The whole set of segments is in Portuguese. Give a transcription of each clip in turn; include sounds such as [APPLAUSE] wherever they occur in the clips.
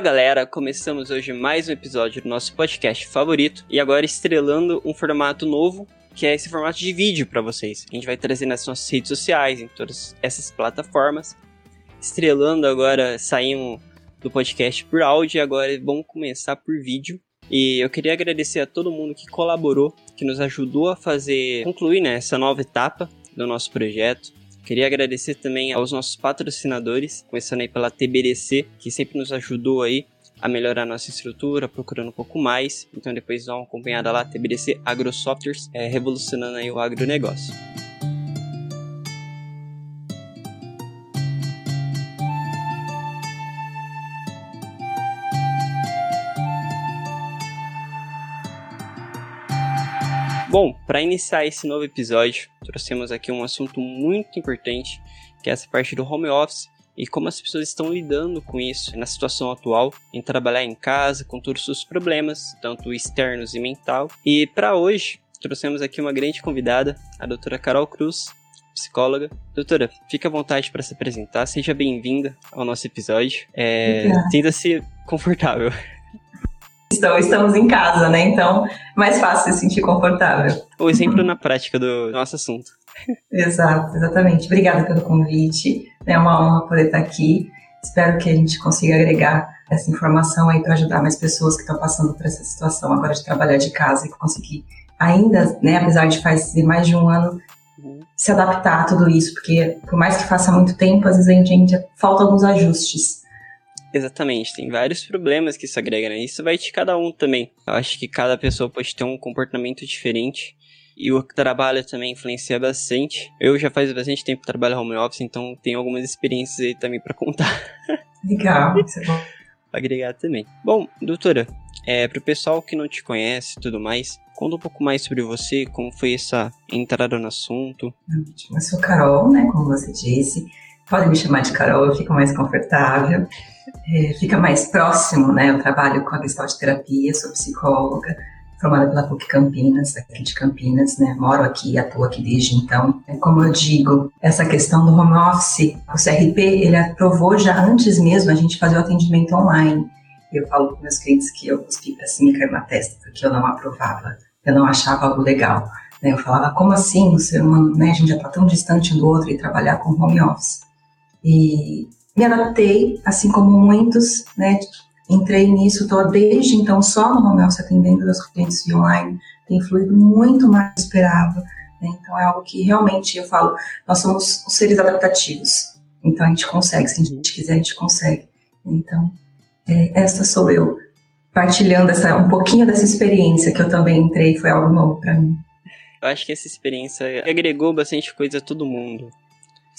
Fala galera, começamos hoje mais um episódio do nosso podcast favorito e agora estrelando um formato novo que é esse formato de vídeo para vocês. A gente vai trazer nas nossas redes sociais, em todas essas plataformas. Estrelando agora, saímos do podcast por áudio e agora vamos começar por vídeo. E eu queria agradecer a todo mundo que colaborou, que nos ajudou a fazer, concluir né, essa nova etapa do nosso projeto. Queria agradecer também aos nossos patrocinadores, começando aí pela TBDC, que sempre nos ajudou aí a melhorar a nossa estrutura, procurando um pouco mais. Então depois dá uma acompanhada lá, TBDC AgroSoftwares, é, revolucionando aí o agronegócio. Bom, para iniciar esse novo episódio, trouxemos aqui um assunto muito importante, que é essa parte do home office e como as pessoas estão lidando com isso na situação atual, em trabalhar em casa, com todos os seus problemas, tanto externos e mental. E para hoje, trouxemos aqui uma grande convidada, a doutora Carol Cruz, psicóloga. Doutora, fique à vontade para se apresentar, seja bem-vinda ao nosso episódio. É, Sinta-se confortável. Estamos em casa, né? Então, mais fácil se sentir confortável. O exemplo na prática do nosso assunto. Exato, exatamente. Obrigada pelo convite. É uma honra poder estar aqui. Espero que a gente consiga agregar essa informação aí para ajudar mais pessoas que estão passando por essa situação agora de trabalhar de casa e conseguir ainda, né, apesar de fazer mais de um ano, se adaptar a tudo isso, porque por mais que faça muito tempo, às vezes a gente, a gente falta alguns ajustes. Exatamente, tem vários problemas que isso agrega, né? Isso vai de cada um também. Eu acho que cada pessoa pode ter um comportamento diferente. E o trabalho também influencia bastante. Eu já faz bastante tempo que trabalho home office, então tenho algumas experiências aí também para contar. [LAUGHS] Legal, isso é bom. Agregar também. Bom, doutora, é, pro pessoal que não te conhece e tudo mais, conta um pouco mais sobre você, como foi essa entrada no assunto. Eu sou Carol, né, como você disse. Podem me chamar de Carol, eu fico mais confortável é, fica mais próximo, né? Eu trabalho com a Gestalt Terapia, sou psicóloga, formada pela PUC Campinas, aqui de Campinas, né? Moro aqui, atuo aqui desde então. É, como eu digo, essa questão do home office, o CRP, ele aprovou já antes mesmo a gente fazer o atendimento online. Eu falo com meus clientes que eu cuspi pra cima e cair na testa, porque eu não aprovava, eu não achava algo legal. Né? Eu falava, como assim o ser humano, né? A gente já tá tão distante do outro e trabalhar com home office. E me adaptei, assim como muitos, né? Entrei nisso, estou desde então só no home office atendendo os clientes online, tem fluído muito mais do que esperava. Né? Então é algo que realmente eu falo, nós somos seres adaptativos. Então a gente consegue, se a gente quiser, a gente consegue. Então, é, essa sou eu, partilhando essa, um pouquinho dessa experiência que eu também entrei, foi algo novo para mim. Eu acho que essa experiência agregou bastante coisa a todo mundo.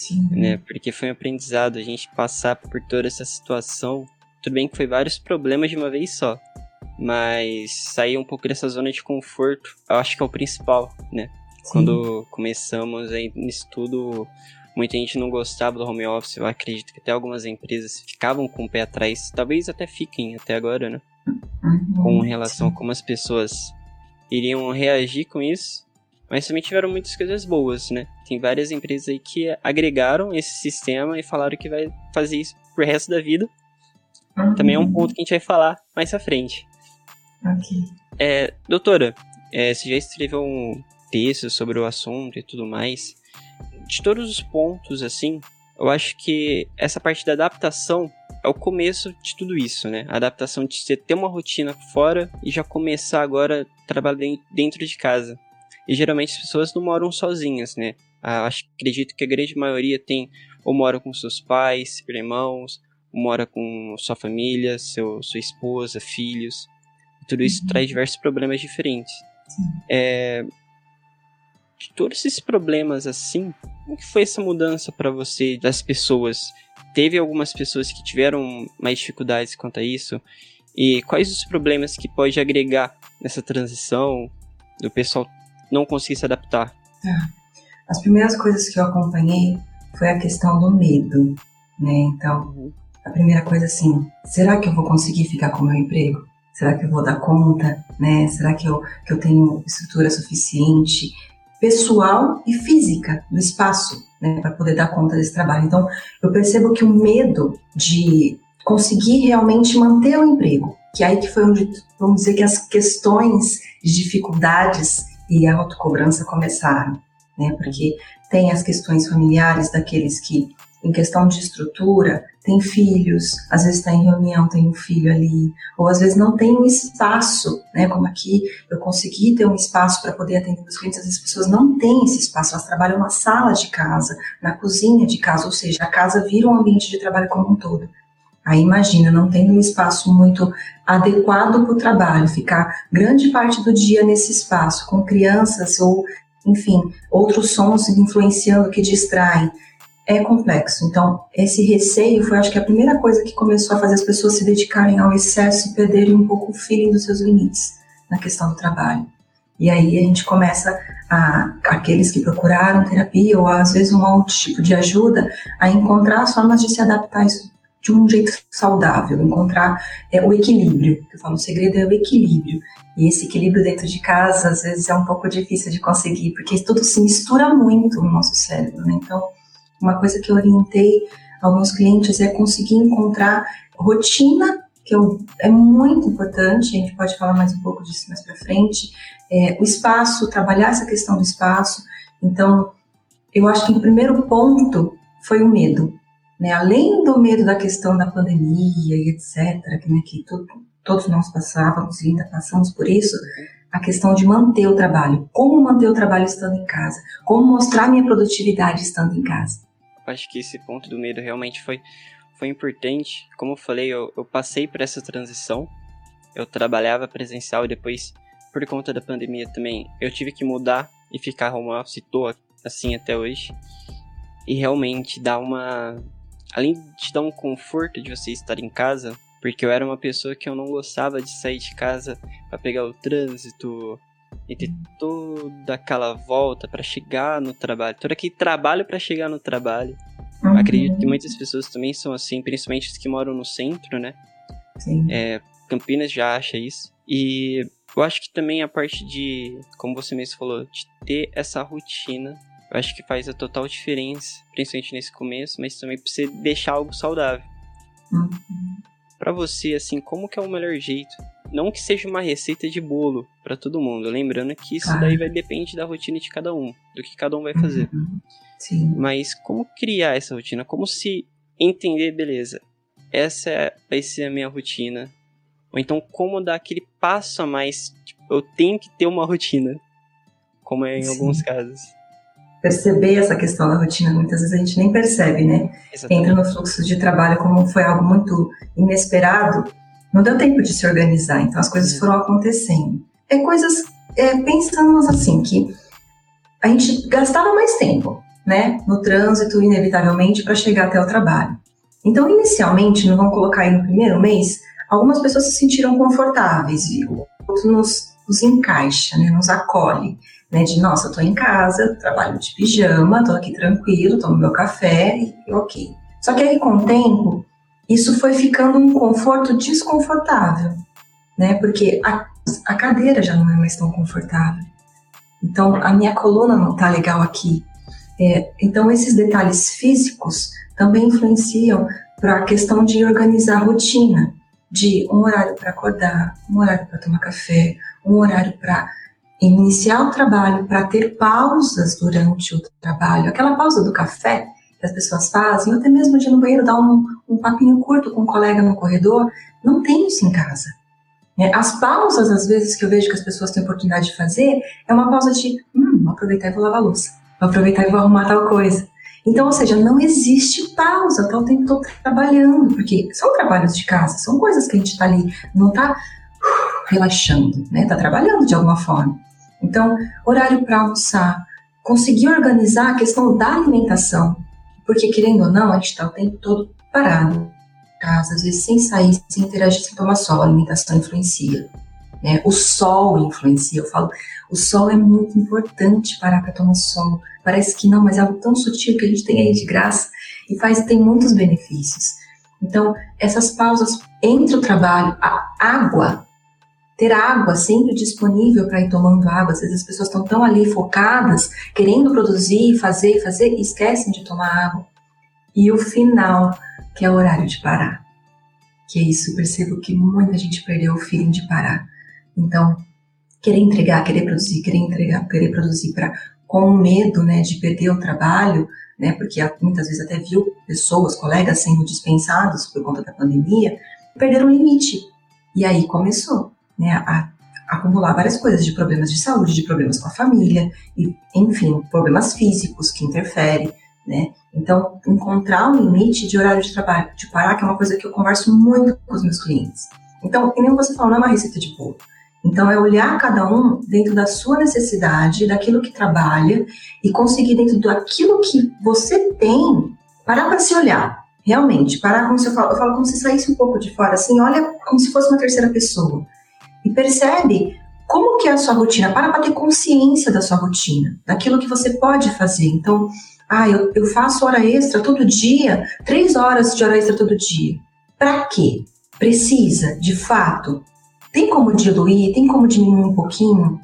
Sim. Né? Porque foi um aprendizado a gente passar por toda essa situação. Tudo bem que foi vários problemas de uma vez só. Mas sair um pouco dessa zona de conforto, eu acho que é o principal, né? Sim. Quando começamos aí nisso tudo, muita gente não gostava do home office. Eu acredito que até algumas empresas ficavam com o pé atrás. Talvez até fiquem até agora, né? Uhum, com relação a como as pessoas iriam reagir com isso. Mas também tiveram muitas coisas boas, né? Tem várias empresas aí que agregaram esse sistema e falaram que vai fazer isso pro resto da vida. Uhum. Também é um ponto que a gente vai falar mais pra frente. Ok. É, doutora, é, você já escreveu um texto sobre o assunto e tudo mais. De todos os pontos, assim, eu acho que essa parte da adaptação é o começo de tudo isso, né? A adaptação de você ter uma rotina fora e já começar agora a trabalhar dentro de casa. E geralmente as pessoas não moram sozinhas, né? Ah, acho, acredito que a grande maioria tem ou mora com seus pais, irmãos, ou mora com sua família, seu, sua esposa, filhos. Tudo isso uhum. traz diversos problemas diferentes. É, de todos esses problemas assim, como que foi essa mudança para você das pessoas? Teve algumas pessoas que tiveram mais dificuldades quanto a isso? E quais os problemas que pode agregar nessa transição? Do pessoal não consegui se adaptar? É. As primeiras coisas que eu acompanhei foi a questão do medo, né? Então, uhum. a primeira coisa assim, será que eu vou conseguir ficar com o meu emprego? Será que eu vou dar conta, né? Será que eu, que eu tenho estrutura suficiente pessoal e física do espaço, né, para poder dar conta desse trabalho? Então, eu percebo que o medo de conseguir realmente manter o emprego. Que aí que foi onde, vamos dizer que as questões de dificuldades e a autocobrança começaram, né? Porque tem as questões familiares daqueles que, em questão de estrutura, tem filhos, às vezes está em reunião, tem um filho ali, ou às vezes não tem um espaço, né? Como aqui eu consegui ter um espaço para poder atender os clientes, às vezes as pessoas não têm esse espaço, elas trabalham na sala de casa, na cozinha de casa, ou seja, a casa vira um ambiente de trabalho como um todo. Aí imagina, não tendo um espaço muito adequado para o trabalho, ficar grande parte do dia nesse espaço, com crianças ou, enfim, outros sons influenciando que distraem é complexo. Então, esse receio foi, acho que, a primeira coisa que começou a fazer as pessoas se dedicarem ao excesso e perderem um pouco o feeling dos seus limites na questão do trabalho. E aí a gente começa a, aqueles que procuraram terapia ou às vezes um outro tipo de ajuda, a encontrar formas de se adaptar isso de um jeito saudável, encontrar é, o equilíbrio. Eu falo, o segredo é o equilíbrio. E esse equilíbrio dentro de casa, às vezes, é um pouco difícil de conseguir, porque tudo se mistura muito no nosso cérebro, né? Então, uma coisa que eu orientei meus clientes é conseguir encontrar rotina, que eu, é muito importante, a gente pode falar mais um pouco disso mais para frente, é, o espaço, trabalhar essa questão do espaço. Então, eu acho que o primeiro ponto foi o medo. Né? Além do medo da questão da pandemia e etc., que, né, que tudo, todos nós passávamos e ainda passamos por isso, a questão de manter o trabalho. Como manter o trabalho estando em casa? Como mostrar minha produtividade estando em casa? acho que esse ponto do medo realmente foi, foi importante. Como eu falei, eu, eu passei por essa transição. Eu trabalhava presencial e depois, por conta da pandemia também, eu tive que mudar e ficar home office. Tô assim até hoje. E realmente dá uma. Além de dar um conforto de você estar em casa, porque eu era uma pessoa que eu não gostava de sair de casa para pegar o trânsito, e ter toda aquela volta para chegar no trabalho, todo aquele trabalho para chegar no trabalho. Uhum. Acredito que muitas pessoas também são assim, principalmente os que moram no centro, né? Sim. É, Campinas já acha isso. E eu acho que também a parte de, como você mesmo falou, de ter essa rotina, eu acho que faz a total diferença, principalmente nesse começo, mas também pra você deixar algo saudável. Uhum. Para você, assim, como que é o melhor jeito não que seja uma receita de bolo para todo mundo, lembrando que isso daí vai depender da rotina de cada um, do que cada um vai fazer. Uhum. Sim. Mas como criar essa rotina? Como se entender, beleza, essa vai ser a minha rotina. Ou então como dar aquele passo a mais, tipo, eu tenho que ter uma [LAUGHS] rotina, como é em Sim. alguns casos. Perceber essa questão da rotina, muitas vezes a gente nem percebe, né? Exatamente. Entra no fluxo de trabalho como foi algo muito inesperado, não deu tempo de se organizar, então as coisas foram acontecendo. É coisas, é, pensamos assim, que a gente gastava mais tempo, né, no trânsito, inevitavelmente, para chegar até o trabalho. Então, inicialmente, não vamos colocar aí no primeiro mês, algumas pessoas se sentiram confortáveis, viu? Outros nos, nos encaixa, né, nos acolhe, né, de nossa, eu tô em casa, trabalho de pijama, tô aqui tranquilo, tomo meu café e ok. Só que aí, com o tempo, isso foi ficando um conforto desconfortável, né? Porque a, a cadeira já não é mais tão confortável. Então, a minha coluna não tá legal aqui. É, então, esses detalhes físicos também influenciam para a questão de organizar a rotina, de um horário para acordar, um horário para tomar café, um horário para iniciar o trabalho, para ter pausas durante o trabalho. Aquela pausa do café que as pessoas fazem, ou até mesmo de ir no banheiro dar um, um papinho curto com um colega no corredor, não tem isso em casa. É, as pausas, às vezes, que eu vejo que as pessoas têm oportunidade de fazer, é uma pausa de, hum, vou aproveitar e vou lavar a louça, vou aproveitar e vou arrumar tal coisa. Então, ou seja, não existe pausa, tá o tempo todo trabalhando, porque são trabalhos de casa, são coisas que a gente está ali, não está uh, relaxando, né? Tá trabalhando de alguma forma. Então, horário para almoçar, conseguir organizar a questão da alimentação, porque, querendo ou não, a gente está o tempo todo parado casa, às vezes sem sair, sem interagir, sem tomar sol. A alimentação influencia. Né? O sol influencia. Eu falo, o sol é muito importante parar para tomar sol. Parece que não, mas é algo tão sutil que a gente tem aí de graça e faz tem muitos benefícios. Então, essas pausas entre o trabalho, a água, ter água sempre disponível para ir tomando água. Às vezes as pessoas estão tão ali focadas, querendo produzir, fazer, fazer, e esquecem de tomar água. E o final, que é o horário de parar. que é isso, percebo que muita gente perdeu o feeling de parar. Então, querer entregar, querer produzir, querer entregar, querer produzir para com medo, né, de perder o trabalho, né, porque muitas vezes até viu pessoas, colegas sendo dispensados por conta da pandemia, perderam o limite. E aí começou, né, a, acumular várias coisas de problemas de saúde, de problemas com a família, e, enfim, problemas físicos que interferem, né? Então, encontrar um limite de horário de trabalho, de parar, que é uma coisa que eu converso muito com os meus clientes. Então, como você falou, não é uma receita de bolo. Então, é olhar cada um dentro da sua necessidade, daquilo que trabalha, e conseguir, dentro daquilo que você tem, parar para se olhar. Realmente, parar como se eu falo, eu falo como se saísse um pouco de fora, assim, olha como se fosse uma terceira pessoa. E percebe como que é a sua rotina. Para para ter consciência da sua rotina, daquilo que você pode fazer. Então, ah, eu, eu faço hora extra todo dia, três horas de hora extra todo dia. Para quê? Precisa, de fato, tem como diluir? Tem como diminuir um pouquinho?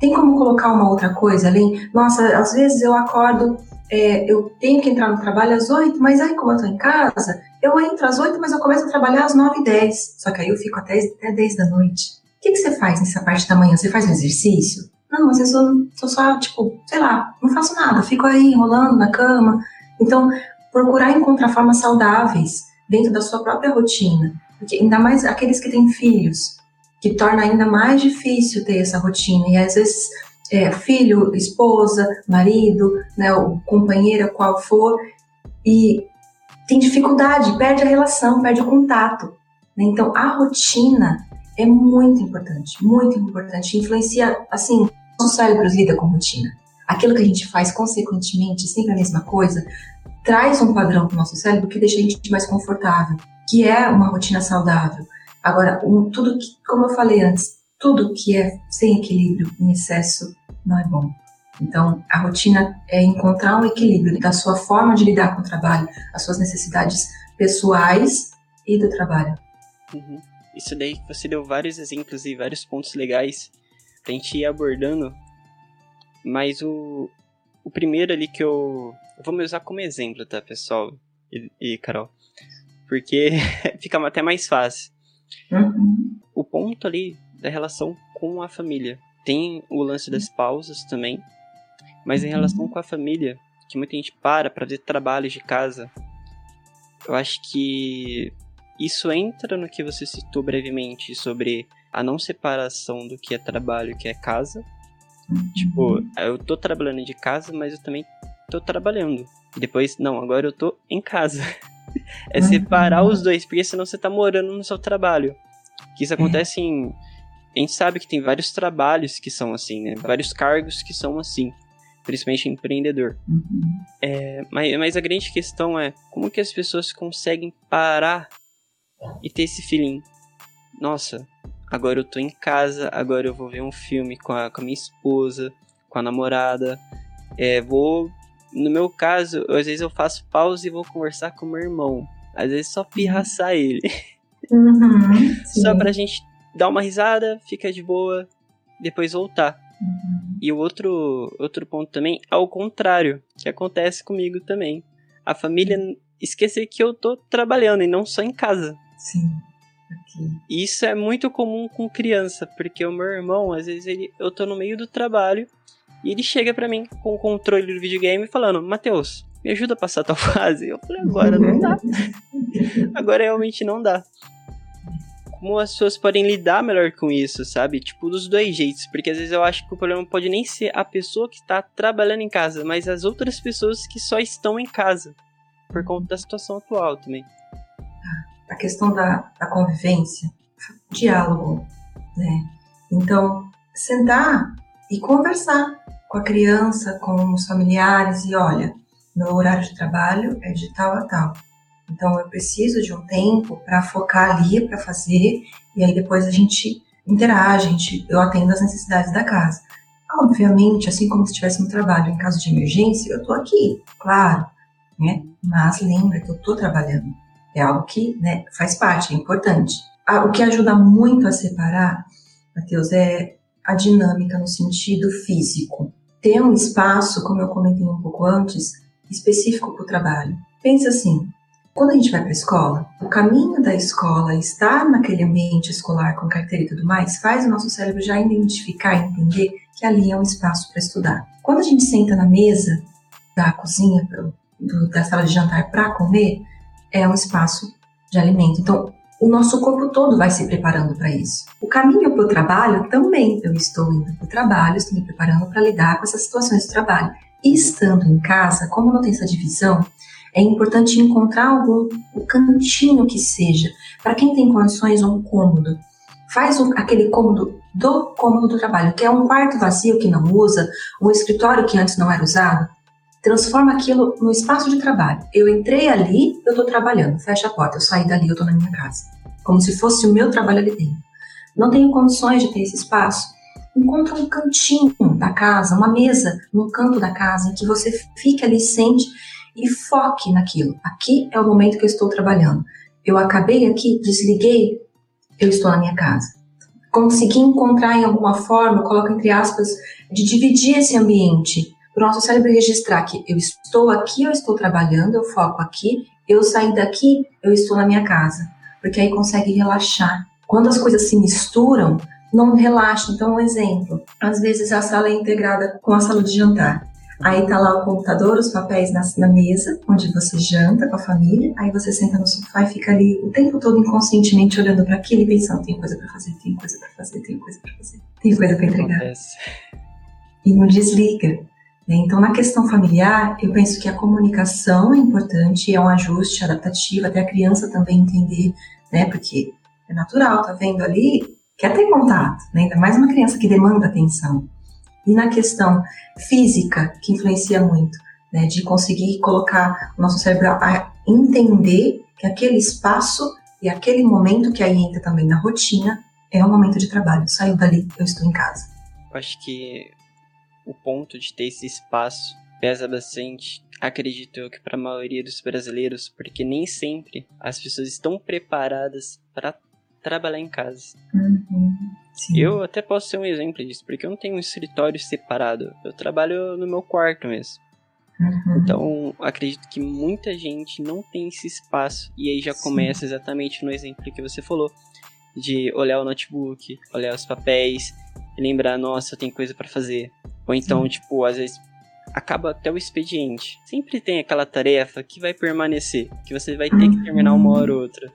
Tem como colocar uma outra coisa além? Nossa, às vezes eu acordo, é, eu tenho que entrar no trabalho às oito, mas aí como eu tô em casa, eu entro às oito, mas eu começo a trabalhar às nove e dez. Só que aí eu fico até, até dez da noite. O que, que você faz nessa parte da manhã? Você faz um exercício? Não, vezes eu só, tipo, sei lá, não faço nada, fico aí enrolando na cama. Então, procurar encontrar formas saudáveis dentro da sua própria rotina. Porque ainda mais aqueles que têm filhos que torna ainda mais difícil ter essa rotina. E às vezes, é, filho, esposa, marido, né, o companheiro, qual for, e tem dificuldade, perde a relação, perde o contato. Né? Então, a rotina é muito importante, muito importante. Influencia, assim, nosso cérebro lida com rotina. Aquilo que a gente faz consequentemente, sempre a mesma coisa, traz um padrão para o nosso cérebro que deixa a gente mais confortável, que é uma rotina saudável. Agora, um, tudo que, como eu falei antes, tudo que é sem equilíbrio, em excesso, não é bom. Então, a rotina é encontrar um equilíbrio da sua forma de lidar com o trabalho, as suas necessidades pessoais e do trabalho. Uhum. Isso daí que você deu vários exemplos e vários pontos legais pra gente ir abordando, mas o, o primeiro ali que eu, eu vou me usar como exemplo, tá, pessoal e, e Carol? Porque [LAUGHS] fica até mais fácil. Uhum. O ponto ali da relação com a família. Tem o lance das pausas também, mas em uhum. relação com a família, que muita gente para para ver trabalhos de casa, eu acho que isso entra no que você citou brevemente sobre a não separação do que é trabalho e que é casa. Uhum. Tipo, eu tô trabalhando de casa, mas eu também tô trabalhando. Depois, não, agora eu tô em casa. [LAUGHS] é separar os dois, porque senão você tá morando no seu trabalho. Que isso acontece em. A gente sabe que tem vários trabalhos que são assim, né? Vários cargos que são assim. Principalmente empreendedor. Uhum. É, mas, mas a grande questão é como que as pessoas conseguem parar e ter esse feeling. Nossa, agora eu tô em casa, agora eu vou ver um filme com a, com a minha esposa, com a namorada. É, vou no meu caso, às vezes eu faço pausa e vou conversar com meu irmão. Às vezes só pirraçar ele. Uhum, [LAUGHS] só pra gente dar uma risada, fica de boa, depois voltar. Uhum. E o outro, outro ponto também é o contrário, que acontece comigo também. A família esquecer que eu tô trabalhando e não só em casa. Sim. Isso é muito comum com criança, porque o meu irmão, às vezes, ele, eu tô no meio do trabalho e ele chega para mim com o controle do videogame falando: Matheus, me ajuda a passar tal [LAUGHS] fase. Eu falei: agora não dá. [LAUGHS] agora realmente não dá. Como as pessoas podem lidar melhor com isso, sabe? Tipo, dos dois jeitos. Porque às vezes eu acho que o problema pode nem ser a pessoa que está trabalhando em casa, mas as outras pessoas que só estão em casa. Por conta da situação atual também. A questão da, da convivência, diálogo, né? Então, sentar e conversar com a criança, com os familiares e olha, meu horário de trabalho é de tal a tal. Então eu preciso de um tempo para focar ali, para fazer, e aí depois a gente interage, a gente, eu atendo as necessidades da casa. Obviamente, assim como se estivesse no trabalho, em caso de emergência, eu estou aqui, claro, né? Mas lembra que eu estou trabalhando. É algo que né, faz parte, é importante. Ah, o que ajuda muito a separar, Matheus, é a dinâmica no sentido físico. Ter um espaço, como eu comentei um pouco antes, específico para o trabalho. Pensa assim, Quando a gente vai para a escola, o caminho da escola, estar naquele ambiente escolar com carteira e tudo mais, faz o nosso cérebro já identificar e entender que ali é um espaço para estudar. Quando a gente senta na mesa da cozinha, da sala de jantar para comer, é um espaço de alimento. Então, o nosso corpo todo vai se preparando para isso. O caminho para o trabalho também. Eu estou indo para o trabalho, estou me preparando para lidar com essas situações do trabalho. E estando em casa, como não tem essa divisão, é importante encontrar algum o cantinho que seja. Para quem tem condições, um cômodo. Faz o, aquele cômodo do cômodo do trabalho, que é um quarto vazio que não usa, um escritório que antes não era usado. Transforma aquilo no espaço de trabalho. Eu entrei ali, eu estou trabalhando. Fecha a porta, eu saí dali, eu estou na minha casa. Como se fosse o meu trabalho ali dentro. Não tenho condições de ter esse espaço? Encontra um cantinho da casa, uma mesa num canto da casa em que você fique ali, sente e foque naquilo. Aqui é o momento que eu estou trabalhando. Eu acabei aqui, desliguei, eu estou na minha casa. Consegui encontrar em alguma forma, coloco entre aspas, de dividir esse ambiente para o nosso cérebro registrar que eu estou aqui, eu estou trabalhando, eu foco aqui, eu saí daqui, eu estou na minha casa. Porque aí consegue relaxar. Quando as coisas se misturam, não relaxa. Então, um exemplo: às vezes a sala é integrada com a sala de jantar. Aí tá lá o computador, os papéis na, na, mesa, onde você janta com a família. Aí você senta no sofá e fica ali o tempo todo inconscientemente olhando para aquilo e pensando: tem coisa para fazer, tem coisa para fazer, tem coisa para fazer, tem coisa para entregar. Acontece. E não desliga. Né? Então, na questão familiar, eu penso que a comunicação é importante, é um ajuste adaptativo, até a criança também entender, né? Porque é natural, tá vendo ali, quer ter contato, né? ainda mais uma criança que demanda atenção. E na questão física, que influencia muito, né, de conseguir colocar o nosso cérebro a entender que aquele espaço e aquele momento que aí entra também na rotina é um momento de trabalho. Saiu dali, eu estou em casa. Acho que o ponto de ter esse espaço pesa bastante, acredito eu que para a maioria dos brasileiros, porque nem sempre as pessoas estão preparadas para trabalhar em casa. Uhum, eu até posso ser um exemplo disso, porque eu não tenho um escritório separado. Eu trabalho no meu quarto mesmo. Uhum. Então, acredito que muita gente não tem esse espaço. E aí já Sim. começa exatamente no exemplo que você falou. De olhar o notebook, olhar os papéis, e lembrar, nossa, tenho coisa para fazer. Ou então, Sim. tipo, às vezes acaba até o expediente. Sempre tem aquela tarefa que vai permanecer, que você vai ter que terminar uma hora ou outra.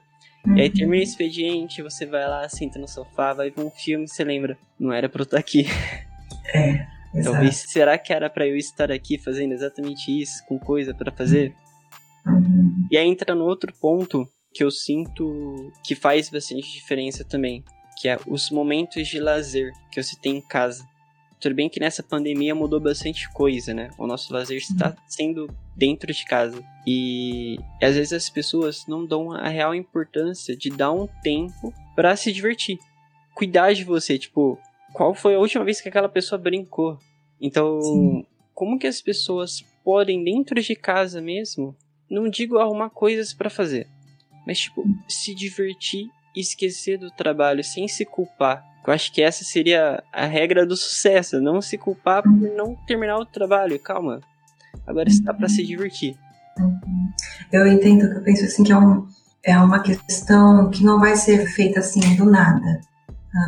E aí termina o expediente, você vai lá, senta no sofá, vai ver um filme você lembra, não era pra eu estar aqui. É. [LAUGHS] Talvez, será que era para eu estar aqui fazendo exatamente isso, com coisa para fazer? Uhum. E aí entra no outro ponto que eu sinto que faz bastante diferença também, que é os momentos de lazer que você tem em casa. Tudo bem que nessa pandemia mudou bastante coisa, né? O nosso lazer está sendo dentro de casa. E às vezes as pessoas não dão a real importância de dar um tempo para se divertir. Cuidar de você, tipo, qual foi a última vez que aquela pessoa brincou? Então, Sim. como que as pessoas podem dentro de casa mesmo, não digo arrumar coisas para fazer, mas tipo, se divertir e esquecer do trabalho sem se culpar eu acho que essa seria a regra do sucesso, não se culpar por não terminar o trabalho. Calma. Agora está para se divertir. Eu entendo que eu penso assim que é, um, é uma questão que não vai ser feita assim do nada.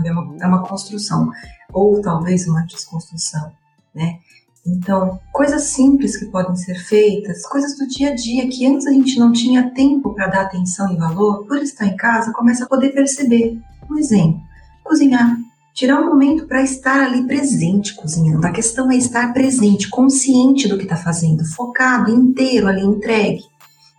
É, uma, é uma construção. Ou talvez uma desconstrução, né? Então, coisas simples que podem ser feitas, coisas do dia a dia que antes a gente não tinha tempo para dar atenção e valor, por estar em casa, começa a poder perceber. Um exemplo, cozinhar. Tirar um momento para estar ali presente cozinhando. A questão é estar presente, consciente do que está fazendo, focado, inteiro ali, entregue.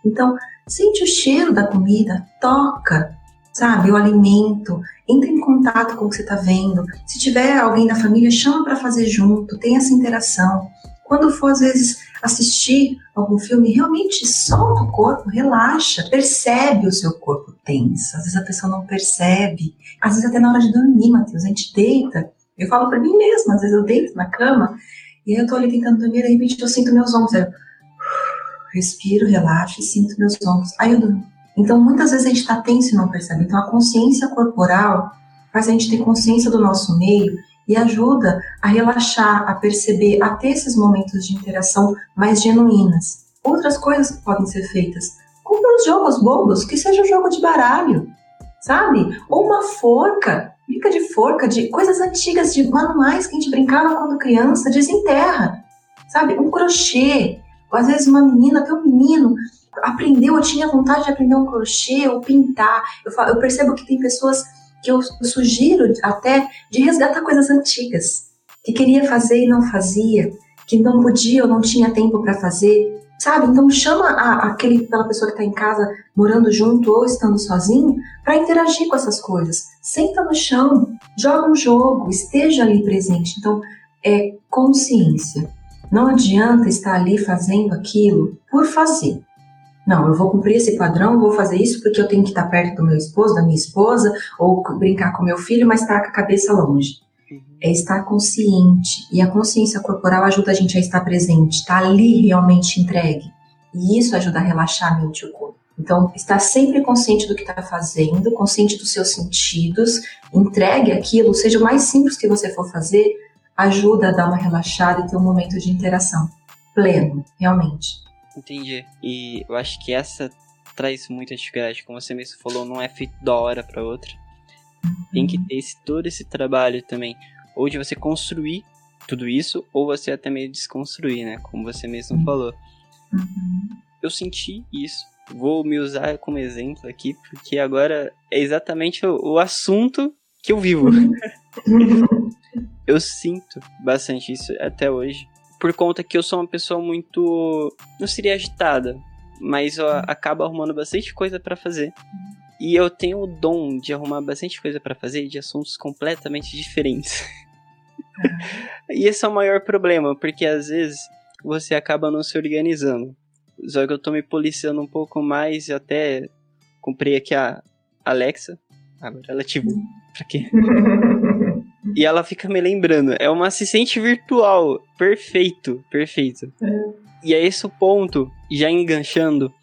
Então, sente o cheiro da comida, toca, sabe, o alimento, entre em contato com o que você está vendo. Se tiver alguém da família, chama para fazer junto, tem essa interação. Quando for, às vezes, assistir algum filme, realmente solta o corpo, relaxa, percebe o seu corpo tenso. Às vezes a pessoa não percebe. Às vezes até na hora de dormir, Matheus, a gente deita. Eu falo para mim mesma, às vezes eu deito na cama e aí eu tô ali tentando dormir, de repente eu sinto meus ombros. Eu respiro, relaxo e sinto meus ombros. Aí eu durmo. Então muitas vezes a gente está tenso e não percebe. Então a consciência corporal faz a gente ter consciência do nosso meio e ajuda a relaxar, a perceber, a ter esses momentos de interação mais genuínas. Outras coisas que podem ser feitas, Compra uns jogos bobos, que seja um jogo de baralho, sabe? Ou uma forca, brinca de forca, de coisas antigas, de manuais que a gente brincava quando criança, desenterra, sabe? Um crochê, ou às vezes uma menina, até um menino, aprendeu, eu tinha vontade de aprender um crochê ou pintar. Eu, falo, eu percebo que tem pessoas que eu, sugiro até de resgatar coisas antigas, que queria fazer e não fazia, que não podia ou não tinha tempo para fazer, sabe? Então chama a, aquele, aquela pessoa que está em casa morando junto ou estando sozinho para interagir com essas coisas. Senta no chão, joga um jogo, esteja ali presente. Então é consciência. Não adianta estar ali fazendo aquilo por fazer. Não, eu vou cumprir esse padrão, vou fazer isso porque eu tenho que estar perto do meu esposo, da minha esposa, ou brincar com meu filho, mas estar com a cabeça longe. Uhum. É estar consciente. E a consciência corporal ajuda a gente a estar presente, estar ali realmente entregue. E isso ajuda a relaxar a mente e o corpo. Então, estar sempre consciente do que está fazendo, consciente dos seus sentidos, entregue aquilo, seja o mais simples que você for fazer, ajuda a dar uma relaxada e ter um momento de interação pleno, realmente. Entendi. E eu acho que essa traz muita dificuldade, como você mesmo falou, não é feito da hora para outra. Tem que ter esse, todo esse trabalho também, ou de você construir tudo isso, ou você até meio desconstruir, né? Como você mesmo uhum. falou. Uhum. Eu senti isso. Vou me usar como exemplo aqui, porque agora é exatamente o, o assunto que eu vivo. [LAUGHS] Eu sinto bastante isso até hoje por conta que eu sou uma pessoa muito. não seria agitada, mas eu acabo arrumando bastante coisa para fazer. E eu tenho o dom de arrumar bastante coisa para fazer de assuntos completamente diferentes. [LAUGHS] e esse é o maior problema, porque às vezes você acaba não se organizando. Só que eu tô me policiando um pouco mais e até comprei aqui a Alexa. Agora ela tipo, pra quê? [LAUGHS] E ela fica me lembrando. É uma assistente virtual. Perfeito, perfeito. É. E é esse o ponto, já enganchando,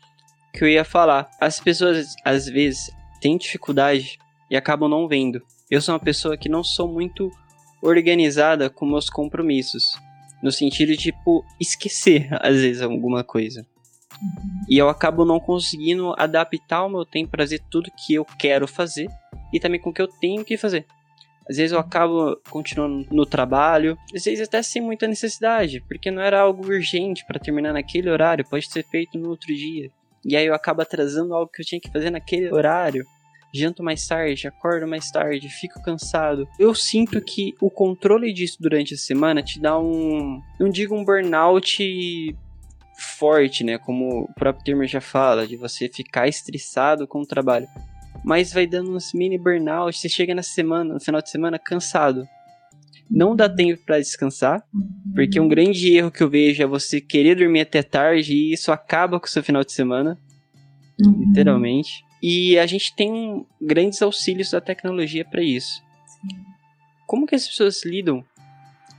que eu ia falar. As pessoas, às vezes, têm dificuldade e acabam não vendo. Eu sou uma pessoa que não sou muito organizada com meus compromissos. No sentido de, tipo, esquecer, às vezes, alguma coisa. Uhum. E eu acabo não conseguindo adaptar o meu tempo para fazer tudo que eu quero fazer e também com o que eu tenho que fazer. Às vezes eu acabo continuando no trabalho, às vezes até sem muita necessidade, porque não era algo urgente para terminar naquele horário, pode ser feito no outro dia. E aí eu acabo atrasando algo que eu tinha que fazer naquele horário. Janto mais tarde, acordo mais tarde, fico cansado. Eu sinto que o controle disso durante a semana te dá um. Não digo um burnout forte, né? Como o próprio termo já fala, de você ficar estressado com o trabalho mas vai dando uns mini burnout. Você chega na semana, no final de semana, cansado. Não dá tempo para descansar, porque um grande erro que eu vejo é você querer dormir até tarde e isso acaba com o seu final de semana, uhum. literalmente. E a gente tem grandes auxílios da tecnologia para isso. Sim. Como que as pessoas lidam?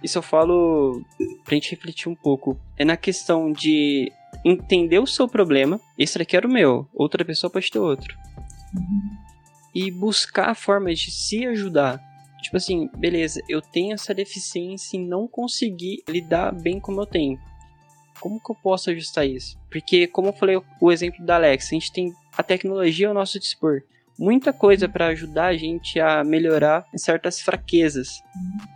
Isso eu falo pra gente refletir um pouco. É na questão de entender o seu problema. Esse daqui era o meu, outra pessoa pode ter outro. E buscar formas de se ajudar. Tipo assim, beleza, eu tenho essa deficiência em não conseguir lidar bem com o meu tempo. Como que eu posso ajustar isso? Porque, como eu falei o exemplo da Alex, a gente tem a tecnologia ao nosso dispor. Muita coisa para ajudar a gente a melhorar certas fraquezas.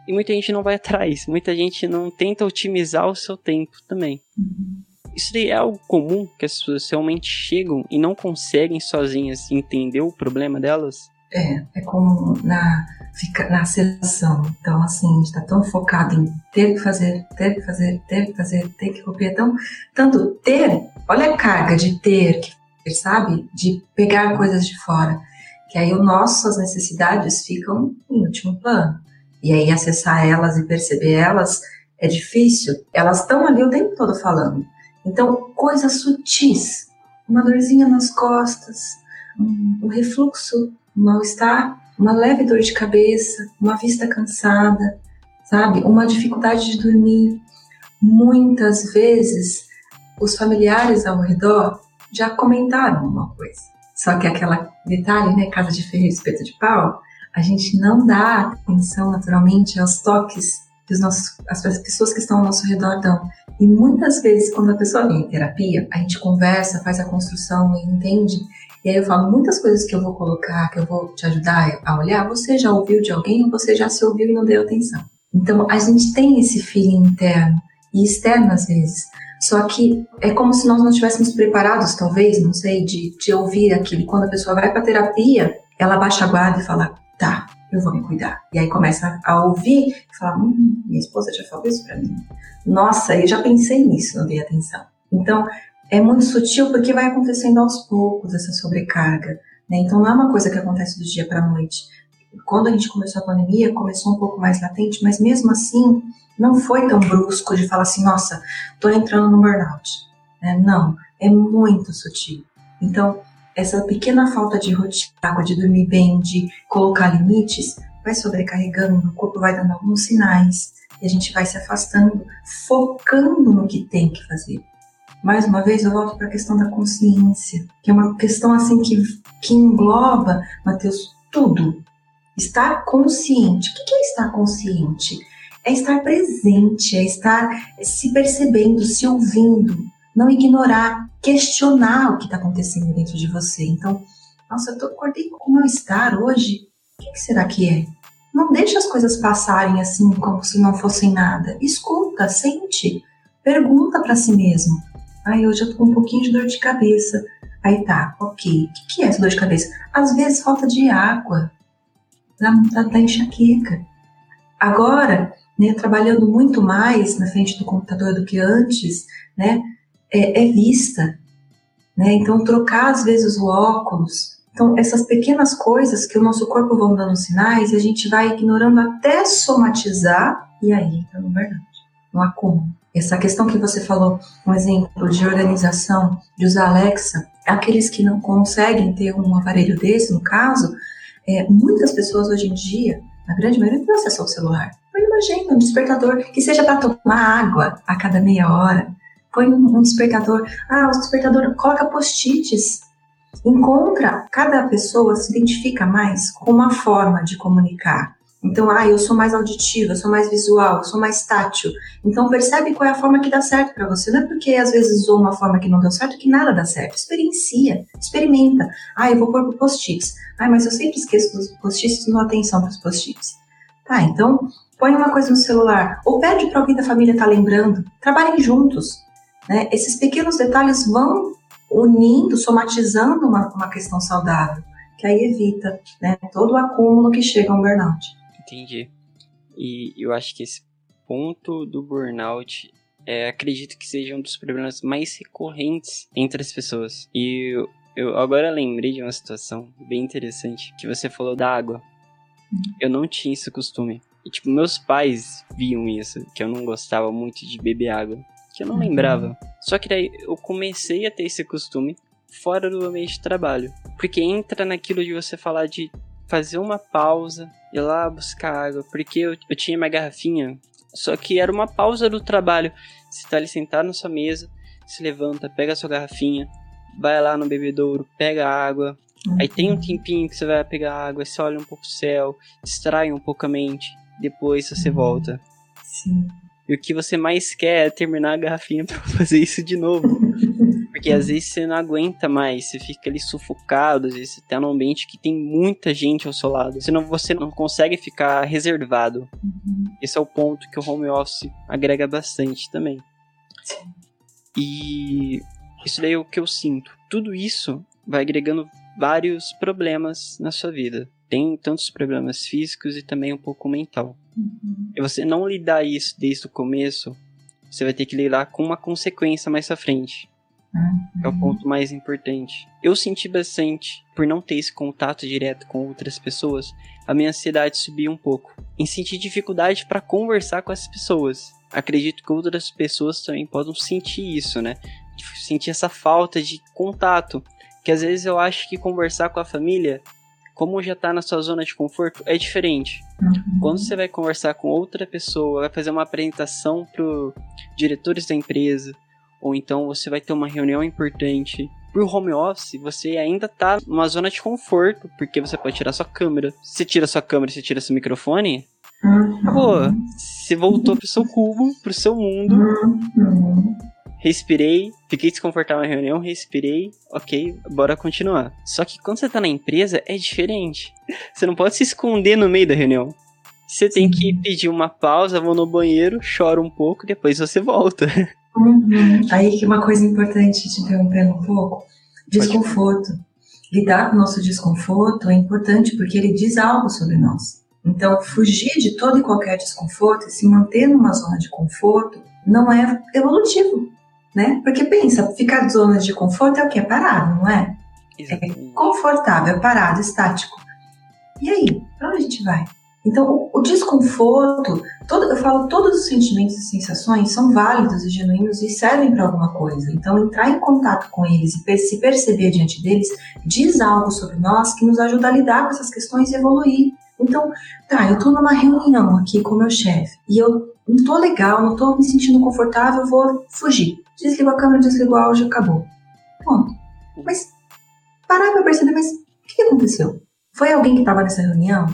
E muita gente não vai [LAUGHS] atrás, muita gente não tenta otimizar o seu tempo também. Isso é algo comum que as pessoas realmente chegam e não conseguem sozinhas entender o problema delas? É, é como na, fica, na aceleração. Então, assim, a gente está tão focado em ter que fazer, ter que fazer, ter que fazer, ter que copiar. Então, tanto ter, olha a carga de ter que sabe? De pegar coisas de fora. Que aí o nossas necessidades ficam em último plano. E aí acessar elas e perceber elas é difícil. Elas estão ali o tempo todo falando. Então, coisas sutis, uma dorzinha nas costas, um, refluxo, um mal-estar, uma leve dor de cabeça, uma vista cansada, sabe? Uma dificuldade de dormir. Muitas vezes, os familiares ao redor já comentaram uma coisa. Só que aquela detalhe, né, casa de ferro e espeto de pau, a gente não dá atenção naturalmente aos toques que os nossos, as pessoas que estão ao nosso redor dão. E muitas vezes, quando a pessoa vem em terapia, a gente conversa, faz a construção e entende. E aí eu falo, muitas coisas que eu vou colocar, que eu vou te ajudar a olhar, você já ouviu de alguém ou você já se ouviu e não deu atenção. Então, a gente tem esse feeling interno e externo às vezes. Só que é como se nós não estivéssemos preparados, talvez, não sei, de, de ouvir aquilo. Quando a pessoa vai para terapia, ela baixa a guarda e fala: eu vou me cuidar. E aí começa a ouvir e fala: hum, minha esposa já falou isso para mim. Nossa, eu já pensei nisso, não dei atenção. Então, é muito sutil porque vai acontecendo aos poucos essa sobrecarga. Né? Então, não é uma coisa que acontece do dia para noite. Quando a gente começou a pandemia, começou um pouco mais latente, mas mesmo assim, não foi tão brusco de falar assim, nossa, tô entrando no burnout. É, não, é muito sutil. Então, essa pequena falta de rotina, de dormir bem, de colocar limites, vai sobrecarregando, o corpo vai dando alguns sinais e a gente vai se afastando, focando no que tem que fazer. Mais uma vez, eu volto para a questão da consciência, que é uma questão assim que, que engloba, Mateus, tudo. Estar consciente. O que é estar consciente? É estar presente, é estar se percebendo, se ouvindo, não ignorar, questionar o que está acontecendo dentro de você. Então, nossa, eu tô, acordei com mal-estar hoje. O que, que será que é? Não deixe as coisas passarem assim como se não fossem nada. Escuta, sente, pergunta para si mesmo. Ai, hoje eu tô com um pouquinho de dor de cabeça. Aí tá, ok. O que, que é essa dor de cabeça? Às vezes falta de água, da, da, da enxaqueca. Agora, né, trabalhando muito mais na frente do computador do que antes, né, é, é vista. Né? Então, trocar às vezes o óculos. Então, essas pequenas coisas que o nosso corpo vão dando sinais e a gente vai ignorando até somatizar e aí entra no burnout, no acúmulo. Essa questão que você falou, um exemplo de organização, de usar Alexa, aqueles que não conseguem ter um aparelho desse, no caso, é, muitas pessoas hoje em dia, na grande maioria, têm acesso ao celular. Põe uma agenda, um despertador, que seja para tomar água a cada meia hora, põe um despertador. Ah, o despertador coloca post-its. Encontra, cada pessoa se identifica mais com uma forma de comunicar. Então, ah, eu sou mais auditiva, eu sou mais visual, eu sou mais tátil. Então, percebe qual é a forma que dá certo para você. Não é porque às vezes usou uma forma que não deu certo que nada dá certo. Experiencia, experimenta. Ah, eu vou pôr post-its. Ah, mas eu sempre esqueço dos post-its, não atenção para os post-its. Tá, então, põe uma coisa no celular. Ou pede para alguém da família estar tá lembrando. Trabalhem juntos. Né? Esses pequenos detalhes vão unindo, somatizando uma, uma questão saudável, que aí evita né, todo o acúmulo que chega a um burnout. Entendi. E eu acho que esse ponto do burnout é, acredito que seja um dos problemas mais recorrentes entre as pessoas. E eu, eu agora lembrei de uma situação bem interessante que você falou da água. Uhum. Eu não tinha esse costume. E, tipo, meus pais viam isso, que eu não gostava muito de beber água que eu não lembrava. Só que daí eu comecei a ter esse costume fora do ambiente de trabalho. Porque entra naquilo de você falar de fazer uma pausa, ir lá buscar água. Porque eu, eu tinha minha garrafinha, só que era uma pausa do trabalho. Você tá ali sentado na sua mesa, se levanta, pega a sua garrafinha, vai lá no bebedouro, pega água. Uhum. Aí tem um tempinho que você vai pegar água, você olha um pouco o céu, distrai um pouco a mente, depois você uhum. volta. Sim. E o que você mais quer é terminar a garrafinha [LAUGHS] para fazer isso de novo. Porque às vezes você não aguenta mais, você fica ali sufocado, às vezes você tá num ambiente que tem muita gente ao seu lado. Senão você não consegue ficar reservado. Esse é o ponto que o home office agrega bastante também. E isso daí é o que eu sinto. Tudo isso vai agregando vários problemas na sua vida. Tem tantos problemas físicos e também um pouco mental. Uhum. E você não lidar isso desde o começo, você vai ter que lidar com uma consequência mais à frente. Uhum. É o ponto mais importante. Eu senti bastante, por não ter esse contato direto com outras pessoas, a minha ansiedade subiu um pouco. Em sentir dificuldade para conversar com as pessoas. Acredito que outras pessoas também podem sentir isso, né? Sentir essa falta de contato. Que às vezes eu acho que conversar com a família como já tá na sua zona de conforto, é diferente. Uhum. Quando você vai conversar com outra pessoa, vai fazer uma apresentação pro diretores da empresa, ou então você vai ter uma reunião importante. Pro home office, você ainda tá numa zona de conforto, porque você pode tirar sua câmera. Se tira sua câmera e você tira seu microfone, Uhum. Acabou. Você voltou pro seu cubo, pro seu mundo. Respirei, fiquei desconfortável na reunião, respirei, ok, bora continuar. Só que quando você tá na empresa é diferente. Você não pode se esconder no meio da reunião. Você tem que pedir uma pausa, vou no banheiro, chora um pouco, depois você volta. Uhum. Aí que uma coisa importante, te interrompendo um pouco, desconforto. Lidar com o nosso desconforto é importante porque ele diz algo sobre nós. Então, fugir de todo e qualquer desconforto e se manter numa zona de conforto não é evolutivo, né? Porque pensa, ficar zona de conforto é o que? É parado, não é? Exatamente. Confortável, é parado, estático. E aí, para onde a gente vai? Então, o, o desconforto, todo, eu falo, todos os sentimentos e sensações são válidos e genuínos e servem para alguma coisa. Então, entrar em contato com eles e se perceber diante deles diz algo sobre nós que nos ajuda a lidar com essas questões e evoluir. Então, tá, eu tô numa reunião aqui com o meu chefe e eu não tô legal, não tô me sentindo confortável, vou fugir. Desligo a câmera, desligo o áudio, acabou. Ponto. Mas parar pra perceber, mas o que, aconteceu? Foi alguém que estava nessa reunião?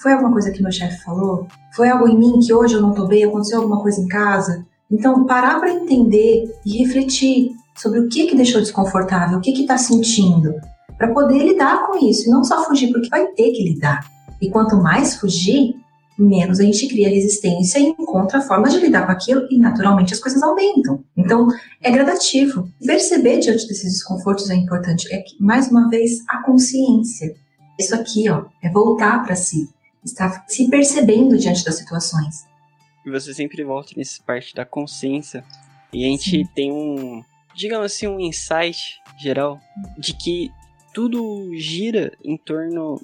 Foi alguma coisa que meu chefe falou? Foi algo em mim que hoje eu não tô bem? Aconteceu alguma coisa em casa? Então, parar para entender e refletir sobre o que que deixou desconfortável, o que que tá sentindo, para poder lidar com isso e não só fugir, porque vai ter que lidar. E quanto mais fugir, menos a gente cria resistência e encontra formas de lidar com aquilo e naturalmente as coisas aumentam. Então, é gradativo. Perceber diante desses desconfortos é importante. É que, mais uma vez, a consciência. Isso aqui, ó, é voltar para si está se percebendo diante das situações. E você sempre volta nessa parte da consciência. E a gente Sim. tem um, digamos assim, um insight geral de que tudo gira em torno.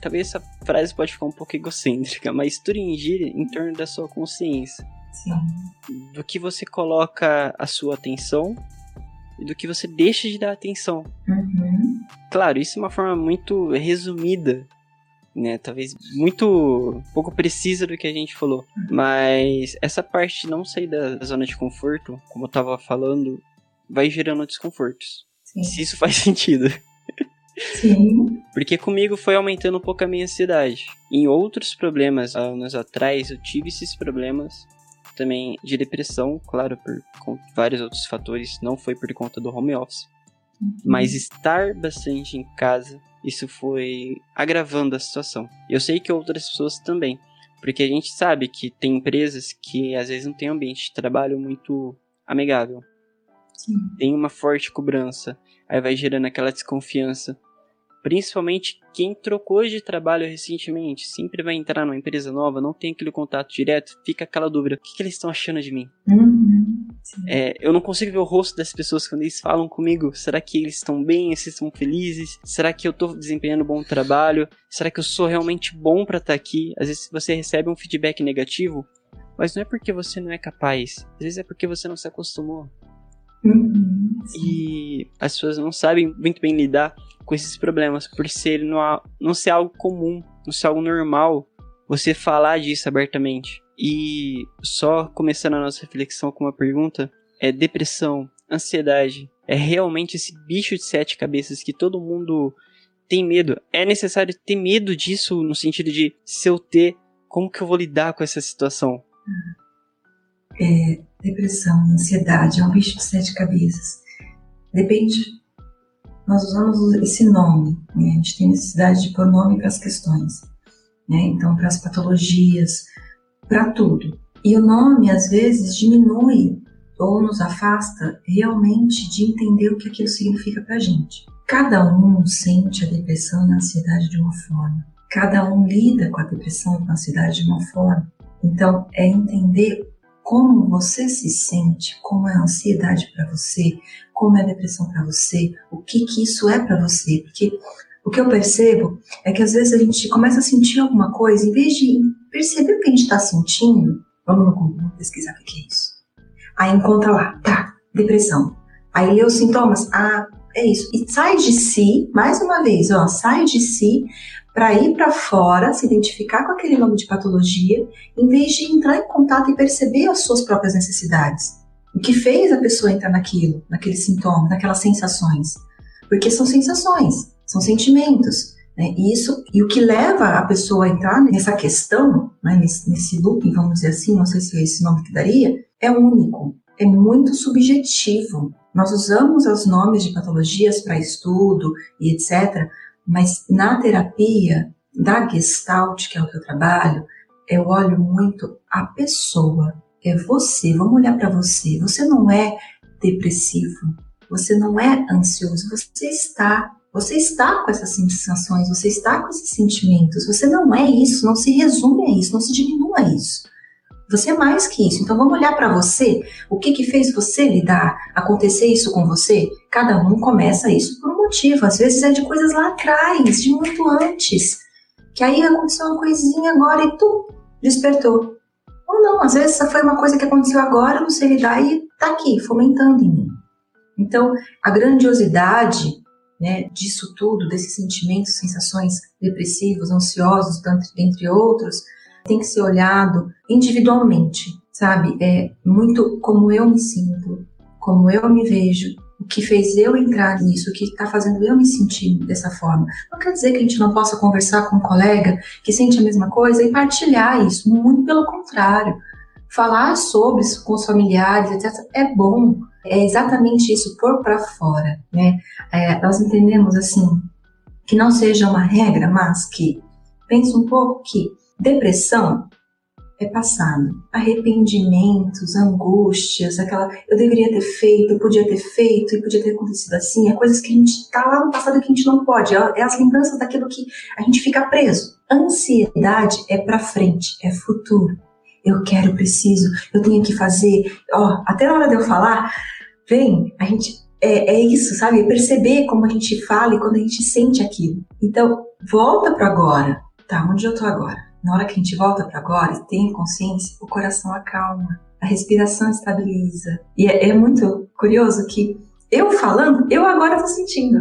Talvez essa frase pode ficar um pouco egocêntrica, mas tudo gira em torno da sua consciência. Sim. Do que você coloca a sua atenção e do que você deixa de dar atenção. Uhum. Claro, isso é uma forma muito resumida né? Talvez muito pouco precisa do que a gente falou. Mas essa parte de não sair da zona de conforto, como eu tava falando, vai gerando desconfortos. Sim. Se isso faz [LAUGHS] sentido. Sim. Porque comigo foi aumentando um pouco a minha ansiedade. Em outros problemas, anos atrás, eu tive esses problemas também de depressão, claro, por vários outros fatores, não foi por conta do home office. Uhum. Mas estar bastante em casa isso foi agravando a situação. Eu sei que outras pessoas também, porque a gente sabe que tem empresas que às vezes não tem um ambiente de trabalho muito amigável. Sim. Tem uma forte cobrança, aí vai gerando aquela desconfiança. Principalmente quem trocou de trabalho recentemente, sempre vai entrar numa empresa nova, não tem aquele contato direto, fica aquela dúvida: o que, que eles estão achando de mim? Uhum. É, eu não consigo ver o rosto das pessoas quando eles falam comigo. Será que eles estão bem? Se estão felizes? Será que eu estou desempenhando um bom trabalho? Será que eu sou realmente bom para estar tá aqui? Às vezes você recebe um feedback negativo, mas não é porque você não é capaz. Às vezes é porque você não se acostumou. Uhum, e as pessoas não sabem muito bem lidar com esses problemas por ser não, não ser algo comum, não ser algo normal você falar disso abertamente. E só começando a nossa reflexão com uma pergunta: é depressão, ansiedade, é realmente esse bicho de sete cabeças que todo mundo tem medo? É necessário ter medo disso no sentido de se eu ter, como que eu vou lidar com essa situação? É, depressão, ansiedade, é um bicho de sete cabeças. Depende. Nós usamos esse nome, né? a gente tem necessidade de pôr nome para as questões. Né? Então, para as patologias, para tudo. E o nome, às vezes, diminui ou nos afasta realmente de entender o que aquilo significa para a gente. Cada um sente a depressão e a ansiedade de uma forma. Cada um lida com a depressão e com a ansiedade de uma forma. Então, é entender como você se sente, como é a ansiedade para você, como é a depressão para você, o que que isso é para você, porque o que eu percebo é que às vezes a gente começa a sentir alguma coisa, em vez de perceber o que a gente está sentindo, vamos no Google pesquisar o que é isso. Aí encontra lá, tá, depressão. Aí lê os sintomas, ah, é isso. E sai de si, mais uma vez, ó, sai de si para ir para fora, se identificar com aquele nome de patologia, em vez de entrar em contato e perceber as suas próprias necessidades. O que fez a pessoa entrar naquilo, naquele sintoma, naquelas sensações. Porque são sensações, são sentimentos. Né? E, isso, e o que leva a pessoa a entrar nessa questão, né, nesse, nesse looping, vamos dizer assim, não sei se é esse nome que daria, é único, é muito subjetivo. Nós usamos os nomes de patologias para estudo e etc., mas na terapia da Gestalt, que é o que eu trabalho, eu olho muito a pessoa, é você. Vamos olhar para você. Você não é depressivo, você não é ansioso, você está. Você está com essas sensações, você está com esses sentimentos. Você não é isso, não se resume a isso, não se diminua a isso. Você é mais que isso. Então vamos olhar para você. O que que fez você lidar, acontecer isso com você? Cada um começa isso por um motivo. Às vezes é de coisas lá atrás, de muito antes. Que aí aconteceu uma coisinha agora e tu despertou. Ou não, às vezes foi uma coisa que aconteceu agora, não sei lidar e tá aqui, fomentando em mim. Então, a grandiosidade né, disso tudo, desses sentimentos, sensações depressivos, ansiosos, dentre outros, tem que ser olhado individualmente, sabe? É muito como eu me sinto, como eu me vejo, que fez eu entrar nisso, que está fazendo eu me sentir dessa forma. Não quer dizer que a gente não possa conversar com um colega que sente a mesma coisa e partilhar isso, muito pelo contrário. Falar sobre isso com os familiares, etc., é bom. É exatamente isso, pôr para fora. Né? É, nós entendemos assim, que não seja uma regra, mas que pense um pouco que depressão é passado. Arrependimentos, angústias, aquela eu deveria ter feito, eu podia ter feito e podia ter acontecido assim, é coisas que a gente tá lá no passado que a gente não pode, é, é as lembranças daquilo que a gente fica preso. Ansiedade é para frente, é futuro. Eu quero, preciso, eu tenho que fazer. Ó, até na hora de eu falar, vem, a gente é, é, isso, sabe? Perceber como a gente fala e quando a gente sente aquilo. Então, volta para agora. Tá, onde eu tô agora? Na hora que a gente volta para agora e tem consciência, o coração acalma, a respiração estabiliza. E é, é muito curioso que eu falando, eu agora estou sentindo.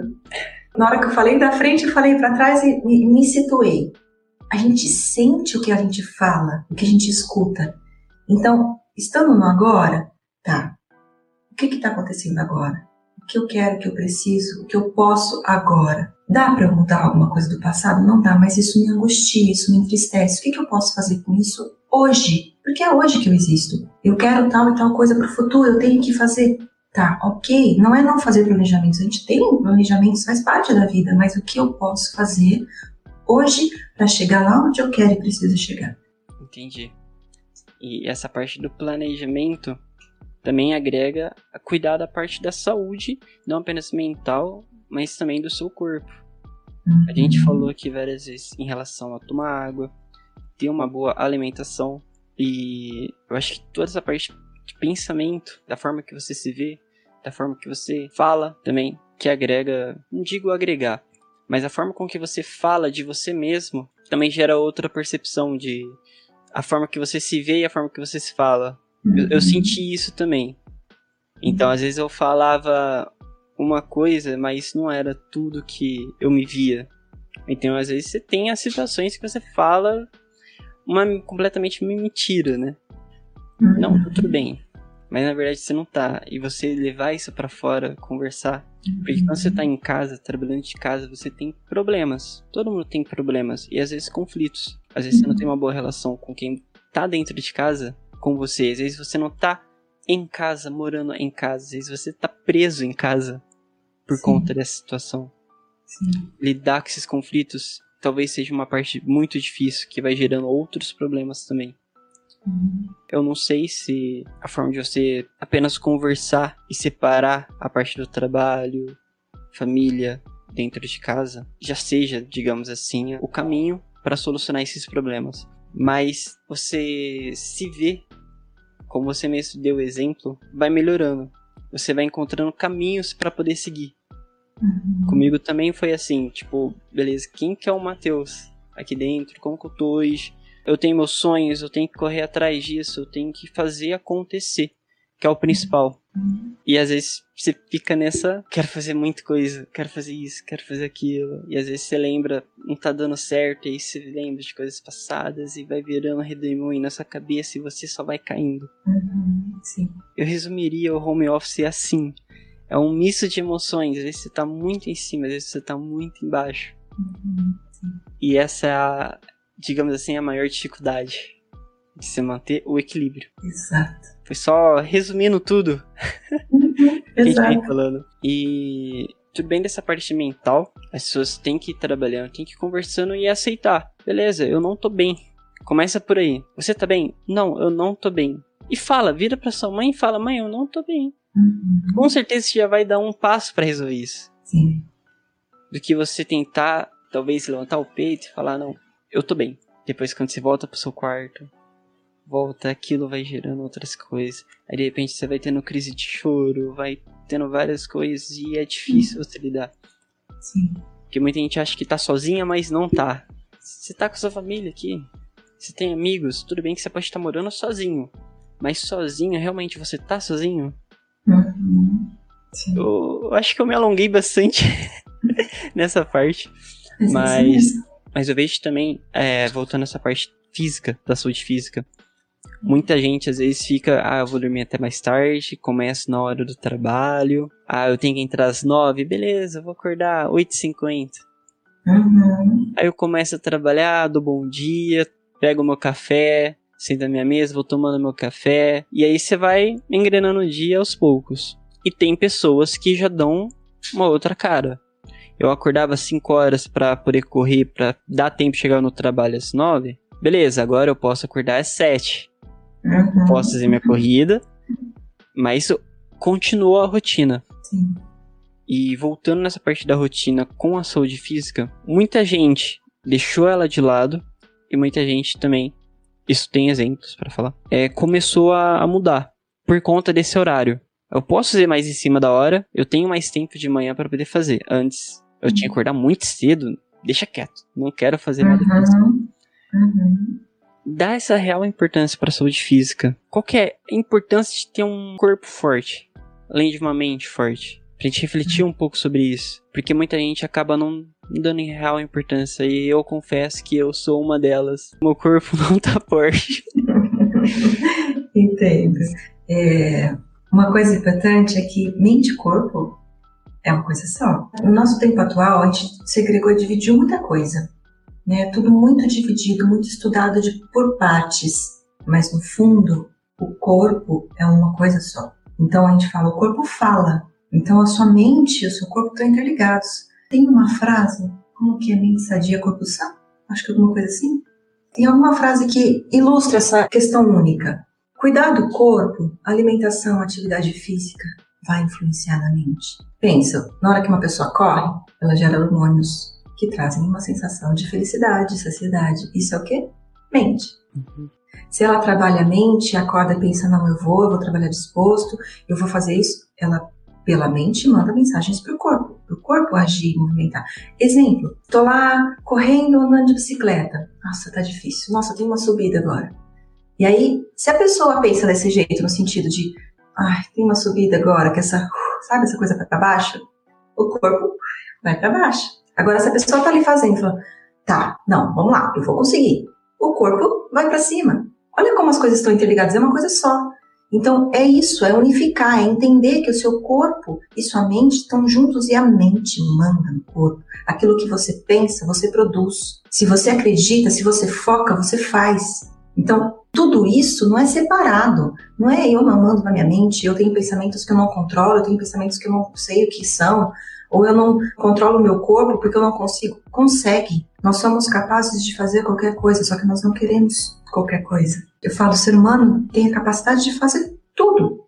Na hora que eu falei da frente, eu falei para trás e me, me situei. A gente sente o que a gente fala, o que a gente escuta. Então, estando no agora, tá. O que está acontecendo agora? O que eu quero, o que eu preciso, o que eu posso agora? Dá para mudar alguma coisa do passado? Não dá, mas isso me angustia, isso me entristece. O que, que eu posso fazer com isso hoje? Porque é hoje que eu existo. Eu quero tal e tal coisa para o futuro, eu tenho que fazer. Tá, ok. Não é não fazer planejamentos. A gente tem planejamentos, faz parte da vida, mas o que eu posso fazer hoje para chegar lá onde eu quero e preciso chegar? Entendi. E essa parte do planejamento também agrega a cuidar da parte da saúde, não apenas mental, mas também do seu corpo. A gente uhum. falou aqui várias vezes em relação a tomar água, ter uma boa alimentação e eu acho que toda essa parte de pensamento, da forma que você se vê, da forma que você fala também, que agrega, não digo agregar, mas a forma com que você fala de você mesmo também gera outra percepção de a forma que você se vê e a forma que você se fala. Eu, eu uhum. senti isso também. Então, às vezes eu falava uma coisa, mas não era tudo que eu me via. Então, às vezes, você tem as situações que você fala uma completamente mentira, né? Uhum. Não, tudo bem. Mas na verdade você não tá. E você levar isso para fora, conversar. Porque quando você tá em casa, trabalhando de casa, você tem problemas. Todo mundo tem problemas. E às vezes conflitos. Às vezes você não tem uma boa relação com quem tá dentro de casa com você. Às vezes você não tá em casa, morando em casa. Às vezes você tá preso em casa por Sim. conta dessa situação. Sim. Lidar com esses conflitos talvez seja uma parte muito difícil que vai gerando outros problemas também. Uhum. Eu não sei se a forma de você apenas conversar e separar a parte do trabalho, família, dentro de casa, já seja, digamos assim, o caminho para solucionar esses problemas. Mas você se vê, como você mesmo deu o exemplo, vai melhorando. Você vai encontrando caminhos para poder seguir. Uhum. Comigo também foi assim, tipo, beleza, quem que é o Matheus aqui dentro? Como que eu tô hoje? Eu tenho meus sonhos, eu tenho que correr atrás disso, eu tenho que fazer acontecer, que é o principal. Uhum. E às vezes você fica nessa, quero fazer muita coisa, quero fazer isso, quero fazer aquilo. E às vezes você lembra, não tá dando certo, e aí você lembra de coisas passadas e vai virando redemoinho na sua cabeça e você só vai caindo. Uhum, sim. Eu resumiria o home office assim é um misto de emoções. Às vezes você tá muito em cima, às vezes você tá muito embaixo. Uhum. E essa é a, digamos assim, a maior dificuldade de se manter o equilíbrio. Exato. Foi só resumindo tudo Uhum, [LAUGHS] que a gente vem falando. E tudo bem dessa parte mental, as pessoas têm que ir trabalhando, têm que ir conversando e aceitar. Beleza, eu não tô bem. Começa por aí. Você tá bem? Não, eu não tô bem. E fala, vira pra sua mãe e fala: Mãe, eu não tô bem. Uhum, Com certeza você já vai dar um passo pra resolver isso. Sim. Do que você tentar, talvez, levantar o peito e falar: Não, eu tô bem. Depois, quando você volta pro seu quarto, volta, aquilo vai gerando outras coisas. Aí, de repente, você vai tendo crise de choro, vai tendo várias coisas e é difícil você lidar. Sim. Porque muita gente acha que tá sozinha, mas não tá. Você tá com sua família aqui. Você tem amigos. Tudo bem que você pode estar morando sozinho. Mas sozinho, realmente você tá sozinho? Uhum. Eu, eu acho que eu me alonguei bastante [LAUGHS] nessa parte. Mas é isso Mas, eu vejo também, é, voltando nessa parte física, da saúde física. Muita gente às vezes fica, ah, eu vou dormir até mais tarde, começo na hora do trabalho, ah, eu tenho que entrar às nove, beleza, vou acordar 8h50. Uhum, Aí eu começo a trabalhar, dou bom dia, pego meu café, sento na minha mesa, vou tomando meu café. E aí você vai engrenando o dia aos poucos. E tem pessoas que já dão uma outra cara. Eu acordava às 5 horas pra poder correr, pra dar tempo de chegar no trabalho às 9. Beleza, agora eu posso acordar às 7. uhum, Posso fazer minha corrida, mas isso continua a rotina. Sim. E voltando nessa parte da rotina com a saúde física, muita gente deixou ela de lado e muita gente também, isso tem exemplos pra falar, é, começou a, a mudar por conta desse horário. Eu posso fazer mais em cima da hora, eu tenho mais tempo de manhã pra poder fazer. Antes, eu tinha que acordar muito cedo, deixa quieto, não quero fazer nada. Uhum, uhum. Dá essa real importância pra saúde física. Qual que é a importância de ter um corpo forte, além de uma mente forte? Pra gente refletir um pouco sobre isso. Porque muita gente acaba não dando real importância. E eu confesso que eu sou uma delas. Meu corpo [LAUGHS] não tá forte. [LAUGHS] Entendo. É, uma coisa importante é que mente e corpo é uma coisa só. No nosso tempo atual, a gente segregou e dividiu muita coisa. Né? Tudo muito dividido, muito estudado de, por partes. Mas no fundo, o corpo é uma coisa só. Então a gente fala, o corpo fala. Então a sua mente e o seu corpo estão interligados. Tem uma frase, como que é mente sadia, corpo sã? Acho que alguma coisa assim. Tem alguma frase que ilustra essa questão única. Cuidar do corpo, alimentação, atividade física, vai influenciar na mente. Pensa, na hora que uma pessoa corre, ela gera hormônios que trazem uma sensação de felicidade, saciedade. Isso é o quê? Mente. Se ela trabalha a mente, acorda e pensa, não, eu vou, eu vou trabalhar disposto, eu vou fazer isso, ela, pela mente, manda mensagens para o corpo, para o corpo agir, movimentar. Exemplo, tô lá correndo, andando de bicicleta. Nossa, tá difícil. Nossa, tem uma subida agora. E aí, se a pessoa pensa desse jeito, no sentido de, ai, tem uma subida agora, que essa, sabe essa coisa para baixo? O corpo vai para baixo. Agora, se a pessoa tá ali fazendo, fala, tá, não, vamos lá, eu vou conseguir. O corpo vai para cima. Olha como as coisas estão interligadas, é uma coisa só. Então, é isso, é unificar, é entender que o seu corpo e sua mente estão juntos e a mente manda no corpo. Aquilo que você pensa, você produz. Se você acredita, se você foca, você faz. Então, tudo isso não é separado. Não é eu mamando na minha mente, eu tenho pensamentos que eu não controlo, eu tenho pensamentos que eu não sei o que são, ou eu não controlo o meu corpo porque eu não consigo. Consegue. Nós somos capazes de fazer qualquer coisa, só que nós não queremos qualquer coisa. Eu falo, o ser humano tem a capacidade de fazer tudo.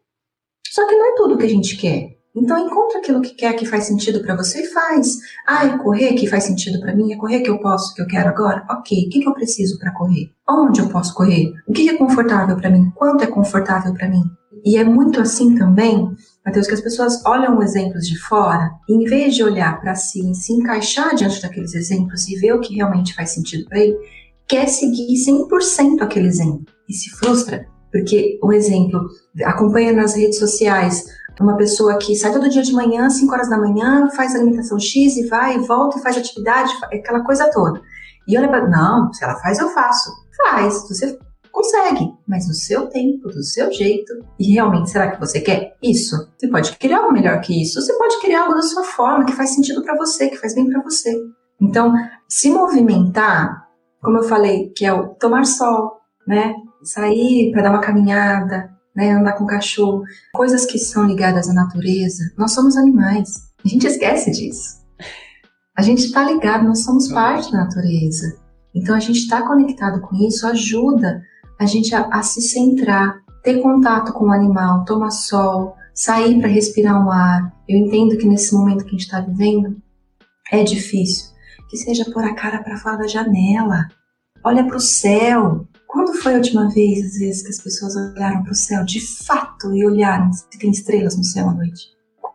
Só que não é tudo que a gente quer. Então encontra aquilo que quer que faz sentido para você e faz. Ah, é correr que faz sentido para mim? É correr que eu posso, que eu quero agora? Ok. O que, que eu preciso para correr? Onde eu posso correr? O que, que é confortável para mim? Quanto é confortável para mim? E é muito assim também, Mateus, que as pessoas olham exemplos de fora e em vez de olhar para si, se encaixar diante daqueles exemplos e ver o que realmente faz sentido para ele, quer seguir 100% aquele exemplo e se frustra. Porque o exemplo acompanha nas redes sociais uma pessoa que sai todo dia de manhã, 5 horas da manhã, faz alimentação X e vai e volta e faz atividade, aquela coisa toda. E olha para, não, se ela faz, eu faço. Faz, você consegue, mas no seu tempo, do seu jeito. E realmente, será que você quer isso? Você pode querer algo melhor que isso, você pode querer algo da sua forma, que faz sentido para você, que faz bem para você. Então, se movimentar, como eu falei, que é o tomar sol, né? Sair para dar uma caminhada, né? Andar com o cachorro, coisas que são ligadas à natureza. Nós somos animais. A gente esquece disso. A gente está ligado, nós somos parte da natureza. Então a gente está conectado com isso, ajuda a gente a, a se centrar, ter contato com o animal, tomar sol, sair para respirar um ar. Eu entendo que nesse momento que a gente está vivendo é difícil. Que seja pôr a cara para fora da janela, olha para o céu. Quando foi a última vez, às vezes, que as pessoas olharam para o céu de fato e olharam se tem estrelas no céu à noite?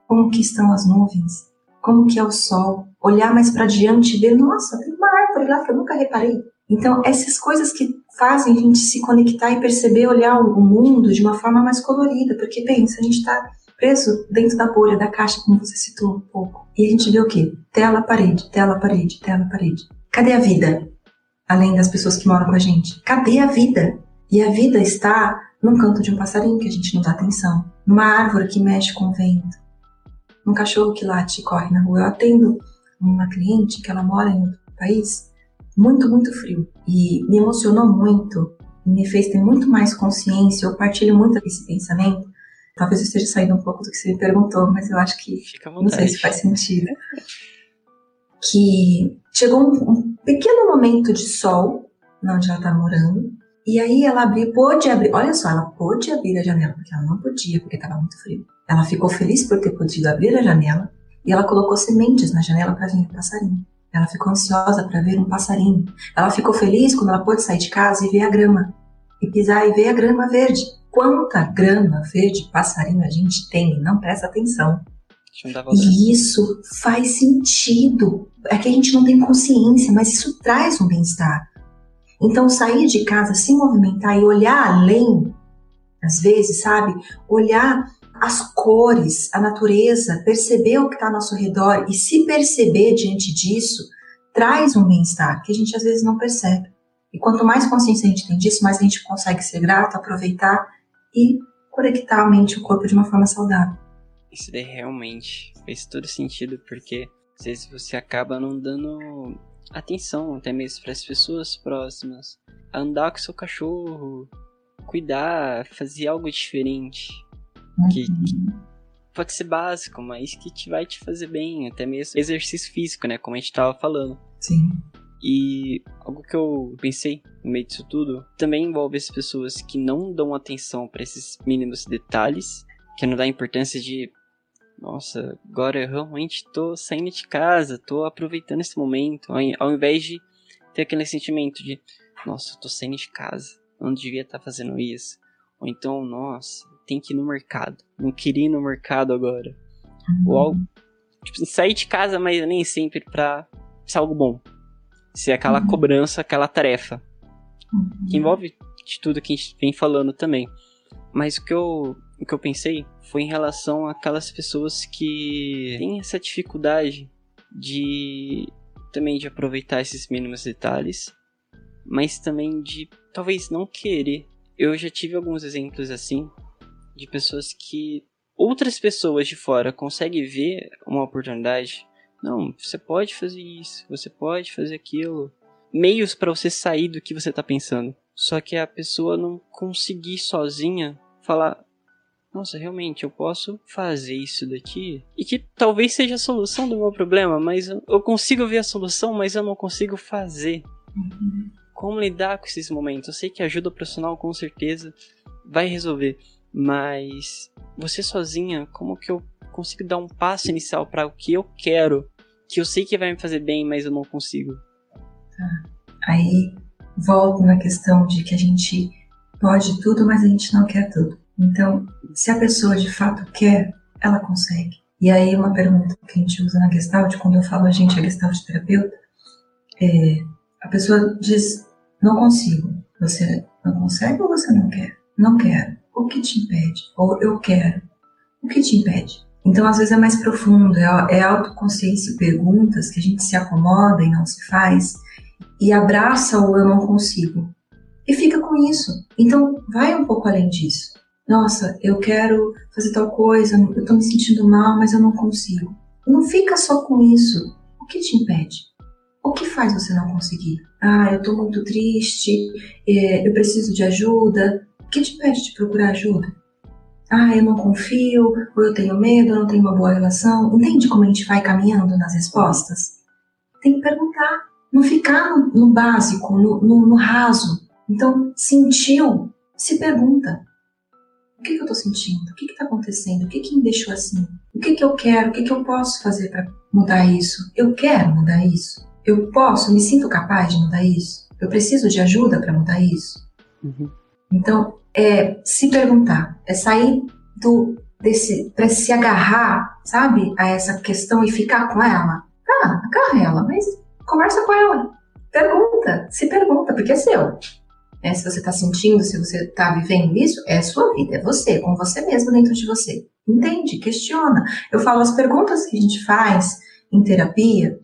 Como que estão as nuvens? Como que é o sol? Olhar mais para diante e ver, nossa, tem uma árvore lá que eu nunca reparei. Então, essas coisas que fazem a gente se conectar e perceber, olhar o mundo de uma forma mais colorida, porque pensa, a gente está preso dentro da bolha, da caixa, como você citou um pouco. E a gente vê o quê? Tela, parede, tela, parede, tela, parede. Cadê a vida? Além das pessoas que moram com a gente. Cadê a vida? E a vida está num canto de um passarinho que a gente não dá atenção, numa árvore que mexe com o vento, num cachorro que late e corre na rua. Eu atendo uma cliente que ela mora em outro país, muito, muito frio. E me emocionou muito me fez ter muito mais consciência. Eu partilho muito esse pensamento Talvez eu esteja saindo um pouco do que você me perguntou, mas eu acho que não sei se faz sentido. que chegou um, um, pequeno momento de sol onde ela está morando, e aí ela abriu, pôde abrir, olha só, ela pôde abrir a janela, porque ela não podia, porque estava muito frio. Ela ficou feliz por ter podido abrir a janela, e ela colocou sementes na janela para vir o passarinho. Ela ficou ansiosa para ver um passarinho. Ela ficou feliz quando ela pôde sair de casa e ver a grama, e pisar e ver a grama verde quanta grama verde passarinho a gente tem e não presta atenção. E isso faz sentido. É que a gente não tem consciência, mas isso traz um bem-estar. Então, sair de casa, se movimentar e olhar além, às vezes, sabe? Olhar as cores, a natureza, perceber o que está ao nosso redor e se perceber diante disso, traz um bem-estar que a gente às vezes não percebe. E quanto mais consciência a gente tem disso, mais a gente consegue ser grato, aproveitar e conectar a mente e o corpo de uma forma saudável. Isso daí realmente fez todo sentido, porque às vezes você acaba não dando atenção até mesmo para as pessoas próximas. Andar com seu cachorro, cuidar, fazer algo diferente. Que, que, pode ser básico, mas que te vai te fazer bem, até mesmo exercício físico, né? Como a gente tava falando. Sim. E algo que eu pensei no meio disso tudo também envolve as pessoas que não dão atenção para esses mínimos detalhes, que não dá importância de nossa, agora eu realmente tô saindo de casa, tô aproveitando esse momento, ao invés de ter aquele sentimento de nossa, eu tô saindo de casa, eu não devia estar tá fazendo isso. Ou então, nossa, tem que ir no mercado, não queria ir no mercado agora. Uhum. Ou algo, tipo, sair de casa, mas nem sempre pra ser algo bom ser aquela uhum. cobrança, aquela tarefa. Uhum. Que envolve de tudo que a gente vem falando também. Mas o que eu, o que eu pensei foi em relação àquelas pessoas que têm essa dificuldade de também de aproveitar esses mínimos detalhes, mas também de talvez não querer. Eu já tive alguns exemplos assim de pessoas que outras pessoas de fora conseguem ver uma oportunidade não, você pode fazer isso, você pode fazer aquilo. Meios para você sair do que você tá pensando. Só que a pessoa não conseguir sozinha falar: Nossa, realmente eu posso fazer isso daqui. E que talvez seja a solução do meu problema, mas eu consigo ver a solução, mas eu não consigo fazer. Uhum. Como lidar com esses momentos? Eu sei que ajuda profissional com certeza vai resolver, mas você sozinha, como que eu consigo dar um passo inicial para o que eu quero que eu sei que vai me fazer bem, mas eu não consigo. Tá. Aí volto na questão de que a gente pode tudo, mas a gente não quer tudo. Então, se a pessoa de fato quer, ela consegue. E aí uma pergunta que a gente usa na Gestalt, quando eu falo a gente é Gestalt terapeuta, é, a pessoa diz, não consigo. Você não consegue ou você não quer? Não quero. O que te impede? Ou eu quero. O que te impede? Então, às vezes é mais profundo, é, é autoconsciência e perguntas que a gente se acomoda e não se faz, e abraça o eu não consigo. E fica com isso. Então, vai um pouco além disso. Nossa, eu quero fazer tal coisa, eu tô me sentindo mal, mas eu não consigo. Não fica só com isso. O que te impede? O que faz você não conseguir? Ah, eu tô muito triste, é, eu preciso de ajuda. Que te pede de procurar ajuda? Ah, eu não confio, ou eu tenho medo, eu não tenho uma boa relação. Entende como a gente vai caminhando nas respostas? Tem que perguntar, não ficar no, no básico, no, no, no raso. Então, sentiu, se pergunta: o que, que eu estou sentindo? O que está acontecendo? O que, que me deixou assim? O que, que eu quero? O que, que eu posso fazer para mudar isso? Eu quero mudar isso? Eu posso? Me sinto capaz de mudar isso? Eu preciso de ajuda para mudar isso? Uhum. Então, é se perguntar, é sair do desse para se agarrar, sabe, a essa questão e ficar com ela. Ah, agarra ela, mas conversa com ela. Pergunta, se pergunta, porque é seu. É, se você está sentindo, se você está vivendo isso, é sua vida, é você, com você mesmo dentro de você. Entende? Questiona. Eu falo as perguntas que a gente faz em terapia,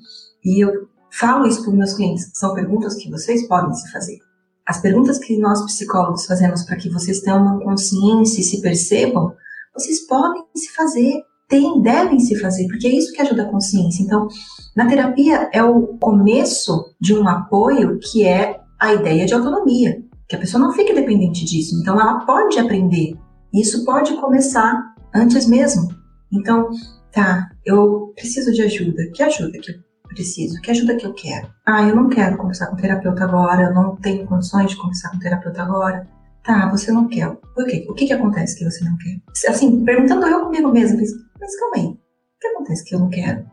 e eu falo isso para meus clientes, são perguntas que vocês podem se fazer. As perguntas que nós psicólogos fazemos para que vocês tenham uma consciência e se percebam, vocês podem se fazer, tem, devem se fazer, porque é isso que ajuda a consciência. Então, na terapia é o começo de um apoio que é a ideia de autonomia que a pessoa não fique dependente disso. Então, ela pode aprender. Isso pode começar antes mesmo. Então, tá, eu preciso de ajuda. Que ajuda que eu preciso? Que ajuda que eu quero? Ah, eu não quero conversar com terapeuta agora, eu não tenho condições de conversar com terapeuta agora. Tá, você não quer. Por quê? O que que acontece que você não quer? Assim, perguntando eu comigo mesma, mas calma aí, o que acontece que eu não quero?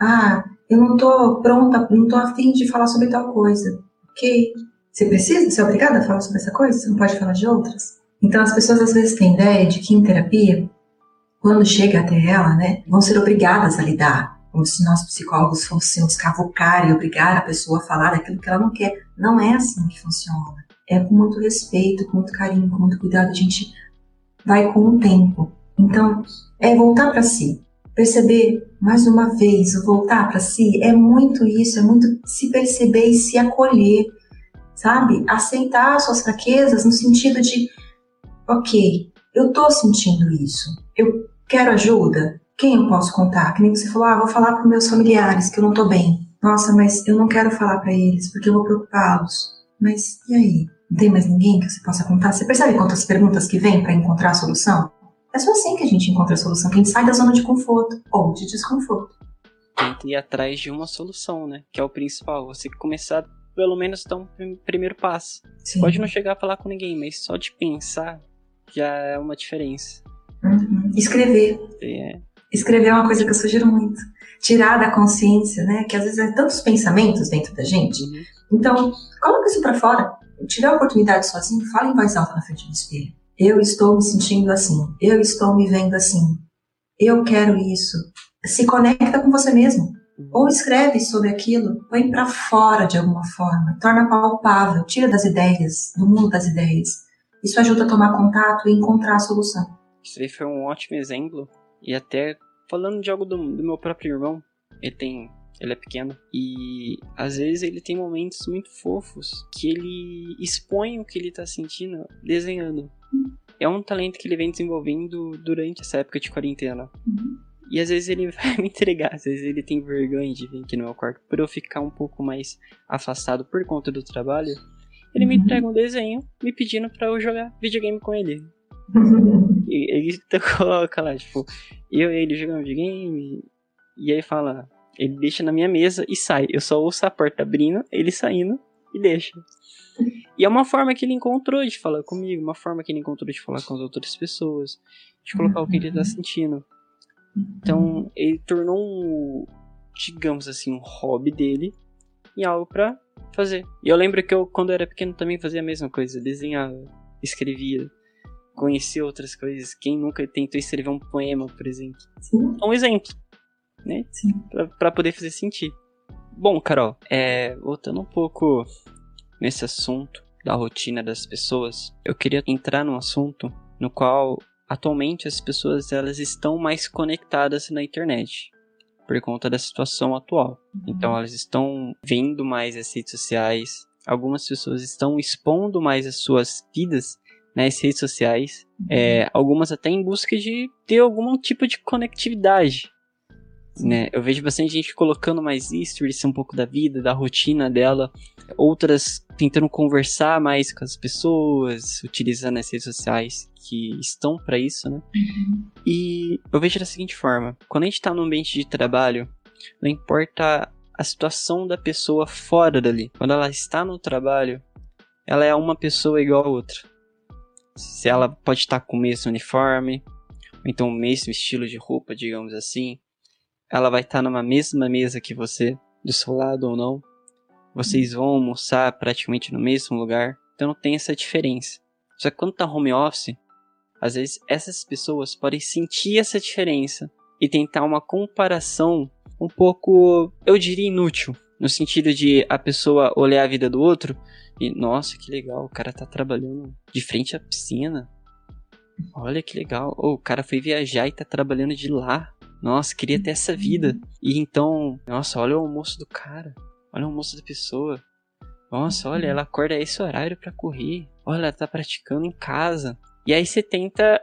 Ah, eu não tô pronta, não tô afim de falar sobre tal coisa. Ok, você precisa? Você é obrigada a falar sobre essa coisa? Você não pode falar de outras? Então as pessoas às vezes têm ideia de que em terapia, quando chega até ela, né, vão ser obrigadas a lidar, como se nós psicólogos fôssemos cavocar e obrigar a pessoa a falar daquilo que ela não quer. Não é assim que funciona. É com muito respeito, com muito carinho, com muito cuidado, a gente vai com o tempo. Então, é voltar para si. Perceber mais uma vez, voltar para si é muito isso, é muito se perceber e se acolher sabe? Aceitar suas fraquezas no sentido de, ok, eu tô sentindo isso, eu quero ajuda, quem eu posso contar? Que nem você falou, ah, vou falar para meus familiares que eu não tô bem. Nossa, mas eu não quero falar para eles porque eu vou preocupá-los. Mas e aí? Não tem mais ninguém que você possa contar? Você percebe quantas perguntas que vem para encontrar a solução? É só assim que a gente encontra a solução, que a gente sai da zona de conforto ou de desconforto. Tem que ir atrás de uma solução, né? Que é o principal. Você começar pelo menos dar um primeiro passo. Sim. Pode não chegar a falar com ninguém, mas só de pensar já é uma diferença. Uhum. Escrever. É. Escrever é uma coisa que eu sugiro muito. Tirar da consciência, né? Que às vezes é tantos pensamentos dentro da gente. Uhum. Então, coloca isso para fora. Tiver a oportunidade sozinho, fala em voz alta na frente do espelho. Eu estou me sentindo assim. Eu estou me vendo assim. Eu quero isso. Se conecta com você mesmo. Ou escreve sobre aquilo, põe para fora de alguma forma, torna palpável, tira das ideias, do mundo das ideias. Isso ajuda a tomar contato e encontrar a solução. Isso aí foi um ótimo exemplo. E até falando de algo do, do meu próprio irmão, ele tem ele é pequeno e às vezes ele tem momentos muito fofos que ele expõe o que ele tá sentindo desenhando. É um talento que ele vem desenvolvendo durante essa época de quarentena. Uhum. E às vezes ele [LAUGHS] vai me entregar, às vezes ele tem vergonha de vir aqui no meu quarto por eu ficar um pouco mais afastado por conta do trabalho. Ele uhum. me entrega um desenho me pedindo para eu jogar videogame com ele. [LAUGHS] Ele [LAUGHS] coloca lá, tipo, eu e ele jogando videogame. E aí fala, ele deixa na minha mesa e sai. Eu só ouço a porta abrindo, ele saindo e deixa. E é uma forma que ele encontrou de falar comigo, uma forma que ele encontrou de falar com as outras pessoas, de colocar o que ele tá uhum. sentindo. Então, ele tornou um, digamos assim, um hobby dele em algo para fazer. E eu lembro que eu, quando eu era pequeno, também fazia a mesma coisa, desenhava, escrevia, conhecia outras coisas. Quem nunca tentou escrever um poema, por exemplo? Sim. É um exemplo, né? Sim. Pra, pra poder fazer sentir. Bom, Carol, é, voltando um pouco nesse assunto da rotina das pessoas, eu queria entrar num assunto no qual atualmente as pessoas elas estão mais conectadas na internet por conta da situação atual. Uhum. Então elas estão vendo mais as redes sociais. Algumas pessoas estão expondo mais as suas vidas nas redes sociais. Uhum. É, algumas até em busca de ter algum tipo de conectividade. Né? Eu vejo bastante gente colocando mais stories um pouco da vida, da rotina dela, outras tentando conversar mais com as pessoas, utilizando as redes sociais que estão para isso, né? Uhum. E eu vejo da seguinte forma: quando a gente tá no ambiente de trabalho, não importa a situação da pessoa fora dali, quando ela está no trabalho, ela é uma pessoa igual a outra. Se ela pode estar com o mesmo uniforme, ou então o mesmo estilo de roupa, digamos assim, ela vai estar numa mesma mesa que você, do seu lado ou não. Vocês vão almoçar praticamente no mesmo lugar, então não tem essa diferença. Só que quando tá home office, às vezes essas pessoas podem sentir essa diferença e tentar uma comparação um pouco, eu diria, inútil. No sentido de a pessoa olhar a vida do outro e, nossa, que legal, o cara tá trabalhando de frente à piscina. Olha que legal. Oh, o cara foi viajar e tá trabalhando de lá. Nossa, queria ter essa vida. E então, nossa, olha o almoço do cara. Olha o almoço da pessoa. Nossa, olha, ela acorda esse horário para correr. Olha, ela tá praticando em casa. E aí você tenta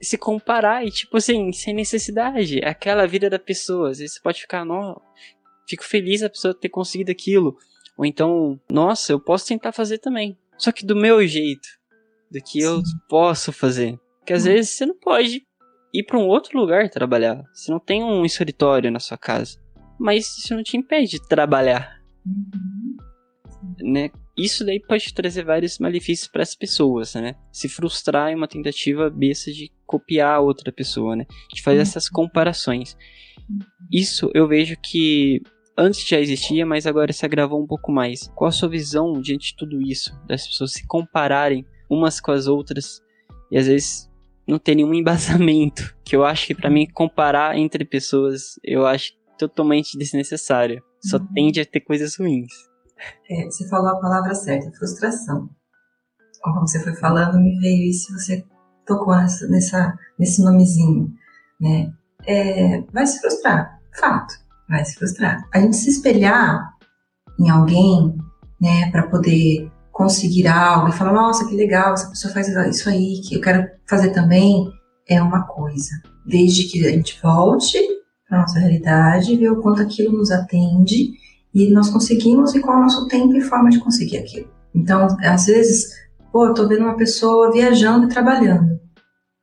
se comparar e, tipo assim, sem necessidade. É aquela vida da pessoa. Às vezes você pode ficar, não, fico feliz a pessoa ter conseguido aquilo. Ou então, nossa, eu posso tentar fazer também. Só que do meu jeito. Do que Sim. eu posso fazer. Porque às hum. vezes você não pode ir para um outro lugar trabalhar. Você não tem um escritório na sua casa. Mas isso não te impede de trabalhar. Uhum. Né? Isso daí pode trazer vários malefícios para as pessoas, né? Se frustrar em uma tentativa besta de copiar outra pessoa, né? De fazer uhum. essas comparações. Uhum. Isso eu vejo que antes já existia, mas agora se agravou um pouco mais. Qual a sua visão diante de tudo isso? Das pessoas se compararem umas com as outras e às vezes não tem nenhum [LAUGHS] embasamento. Que eu acho que para mim comparar entre pessoas, eu acho totalmente desnecessário. Só uhum. tende a ter coisas ruins. É, você falou a palavra certa, frustração. Como você foi falando, me veio isso, você tocou nessa, nesse nomezinho, né? É, vai se frustrar, fato, vai se frustrar. A gente se espelhar em alguém, né, para poder conseguir algo e falar, nossa, que legal, essa pessoa faz isso aí, que eu quero fazer também, é uma coisa. Desde que a gente volte para nossa realidade, ver o quanto aquilo nos atende e nós conseguimos e qual é o nosso tempo e forma de conseguir aquilo. Então, às vezes, pô, eu tô vendo uma pessoa viajando e trabalhando.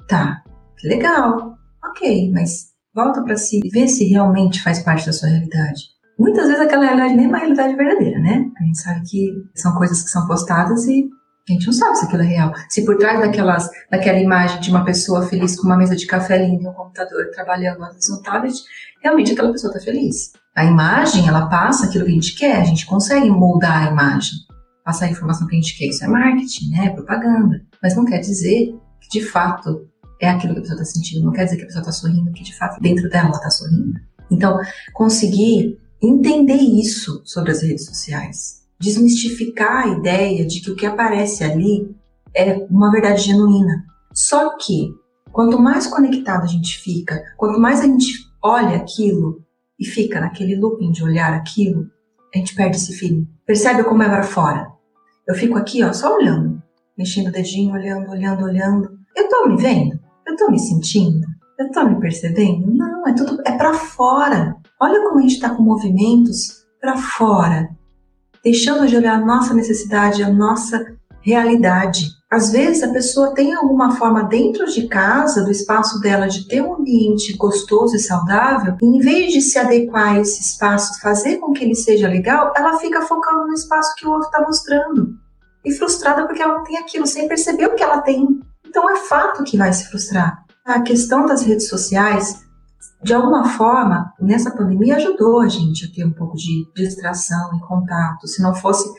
Tá, legal, ok, mas volta para si e vê se realmente faz parte da sua realidade. Muitas vezes aquela realidade nem é uma realidade verdadeira, né? A gente sabe que são coisas que são postadas e a gente não sabe se aquilo é real. Se por trás daquelas, daquela imagem de uma pessoa feliz com uma mesa de café linda um computador trabalhando no tablet, realmente aquela pessoa está feliz. A imagem, ela passa aquilo que a gente quer, a gente consegue moldar a imagem, passar a informação que a gente quer. Isso é marketing, né? É propaganda. Mas não quer dizer que de fato é aquilo que a pessoa está sentindo, não quer dizer que a pessoa está sorrindo, que de fato dentro dela ela está sorrindo. Então, conseguir entender isso sobre as redes sociais, desmistificar a ideia de que o que aparece ali é uma verdade genuína. Só que quanto mais conectado a gente fica, quanto mais a gente olha aquilo e fica naquele looping de olhar aquilo, a gente perde esse feeling. Percebe como é para fora? Eu fico aqui, ó, só olhando, mexendo o dedinho, olhando, olhando, olhando. Eu tô me vendo? Eu tô me sentindo? Eu tô me percebendo? Não, é tudo é para fora. Olha como a gente está com movimentos para fora, deixando de olhar a nossa necessidade, a nossa realidade. Às vezes a pessoa tem alguma forma dentro de casa, do espaço dela, de ter um ambiente gostoso e saudável, e em vez de se adequar a esse espaço, fazer com que ele seja legal, ela fica focando no espaço que o outro está mostrando. E frustrada porque ela não tem aquilo, sem perceber o que ela tem. Então é fato que vai se frustrar. A questão das redes sociais de alguma forma, nessa pandemia ajudou a gente a ter um pouco de distração e contato. Se não fosse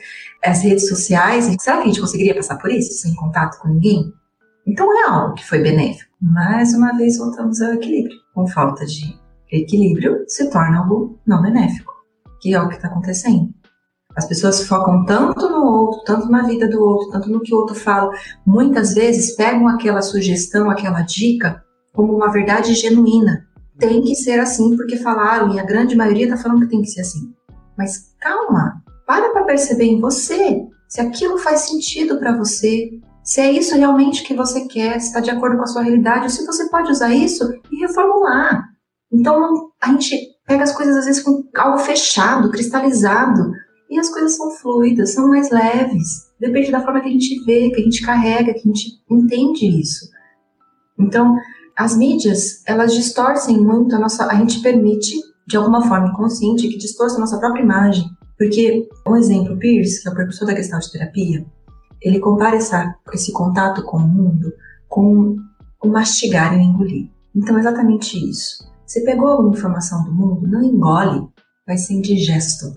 as redes sociais, será que a gente conseguiria passar por isso sem contato com ninguém? Então é algo que foi benéfico. Mais uma vez voltamos ao equilíbrio. Com falta de equilíbrio, se torna algo não benéfico, que é o que está acontecendo. As pessoas focam tanto no outro, tanto na vida do outro, tanto no que o outro fala. Muitas vezes pegam aquela sugestão, aquela dica como uma verdade genuína tem que ser assim porque falaram e a grande maioria está falando que tem que ser assim. Mas calma, para para perceber em você se aquilo faz sentido para você, se é isso realmente que você quer, se está de acordo com a sua realidade, ou se você pode usar isso e reformular. Então a gente pega as coisas às vezes com algo fechado, cristalizado, e as coisas são fluidas, são mais leves. Depende da forma que a gente vê, que a gente carrega, que a gente entende isso. Então, as mídias, elas distorcem muito a nossa. A gente permite, de alguma forma inconsciente, que distorça a nossa própria imagem. Porque, um exemplo, Pierce, que é o professor da questão de terapia, ele compara essa, esse contato com o mundo com o mastigar e o engolir. Então, é exatamente isso. Você pegou alguma informação do mundo, não engole, vai ser indigesto.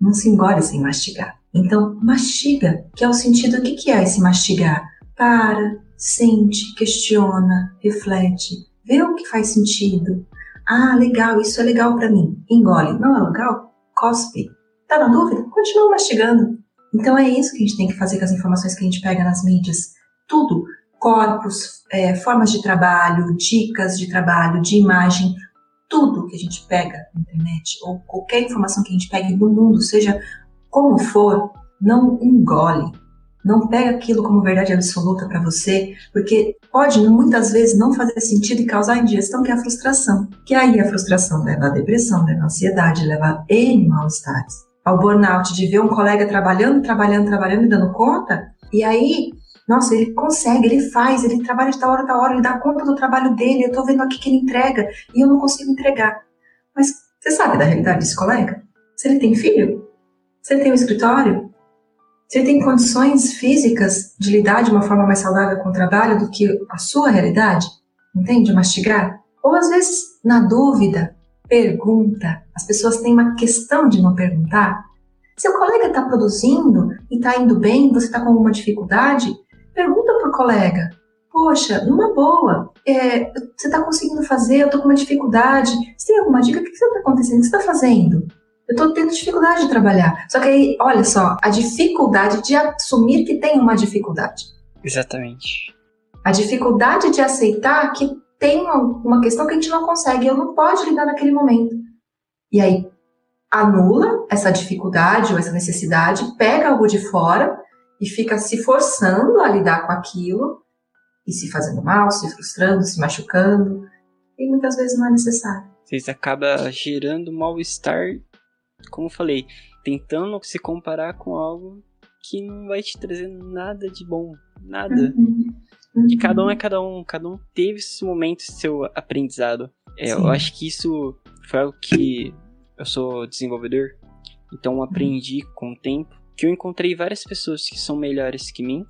Não se engole sem mastigar. Então, mastiga, que é o sentido, o que, é esse mastigar? Para, sente, questiona, reflete, vê o que faz sentido. Ah, legal, isso é legal para mim. Engole. Não é legal? Cospe. Tá na dúvida? Continua mastigando. Então é isso que a gente tem que fazer com as informações que a gente pega nas mídias. Tudo corpos, é, formas de trabalho, dicas de trabalho, de imagem, tudo que a gente pega na internet, ou qualquer informação que a gente pegue no mundo, seja como for, não engole. Não pega aquilo como verdade absoluta para você, porque pode muitas vezes não fazer sentido e causar indigestão, que é a frustração. Que aí a frustração leva à depressão, leva à ansiedade, leva a N mal-estares. Ao burnout de ver um colega trabalhando, trabalhando, trabalhando e dando conta, e aí nossa, ele consegue, ele faz, ele trabalha de tal hora, tal hora, ele dá conta do trabalho dele, eu tô vendo aqui que ele entrega e eu não consigo entregar. Mas você sabe da realidade desse colega? Se ele tem filho? Se ele tem um escritório? Se ele tem condições físicas de lidar de uma forma mais saudável com o trabalho do que a sua realidade? Entende? Mastigar? Ou às vezes, na dúvida, pergunta. As pessoas têm uma questão de não perguntar. Se o colega está produzindo e está indo bem, você está com alguma dificuldade, Pergunta pro colega. Poxa, numa boa, é, você está conseguindo fazer, eu estou com uma dificuldade. Você tem alguma dica? O que está acontecendo? O que você está fazendo? Eu estou tendo dificuldade de trabalhar. Só que aí, olha só, a dificuldade de assumir que tem uma dificuldade. Exatamente. A dificuldade de aceitar que tem uma questão que a gente não consegue, eu não pode lidar naquele momento. E aí, anula essa dificuldade ou essa necessidade, pega algo de fora e fica se forçando a lidar com aquilo e se fazendo mal, se frustrando, se machucando, e muitas vezes não é necessário. Vocês acaba gerando mal-estar, como eu falei, tentando se comparar com algo que não vai te trazer nada de bom, nada. Uhum. Uhum. E cada um é cada um, cada um teve esse momento, seu aprendizado. É, eu acho que isso foi algo que eu sou desenvolvedor, então aprendi com o tempo que eu encontrei várias pessoas que são melhores que mim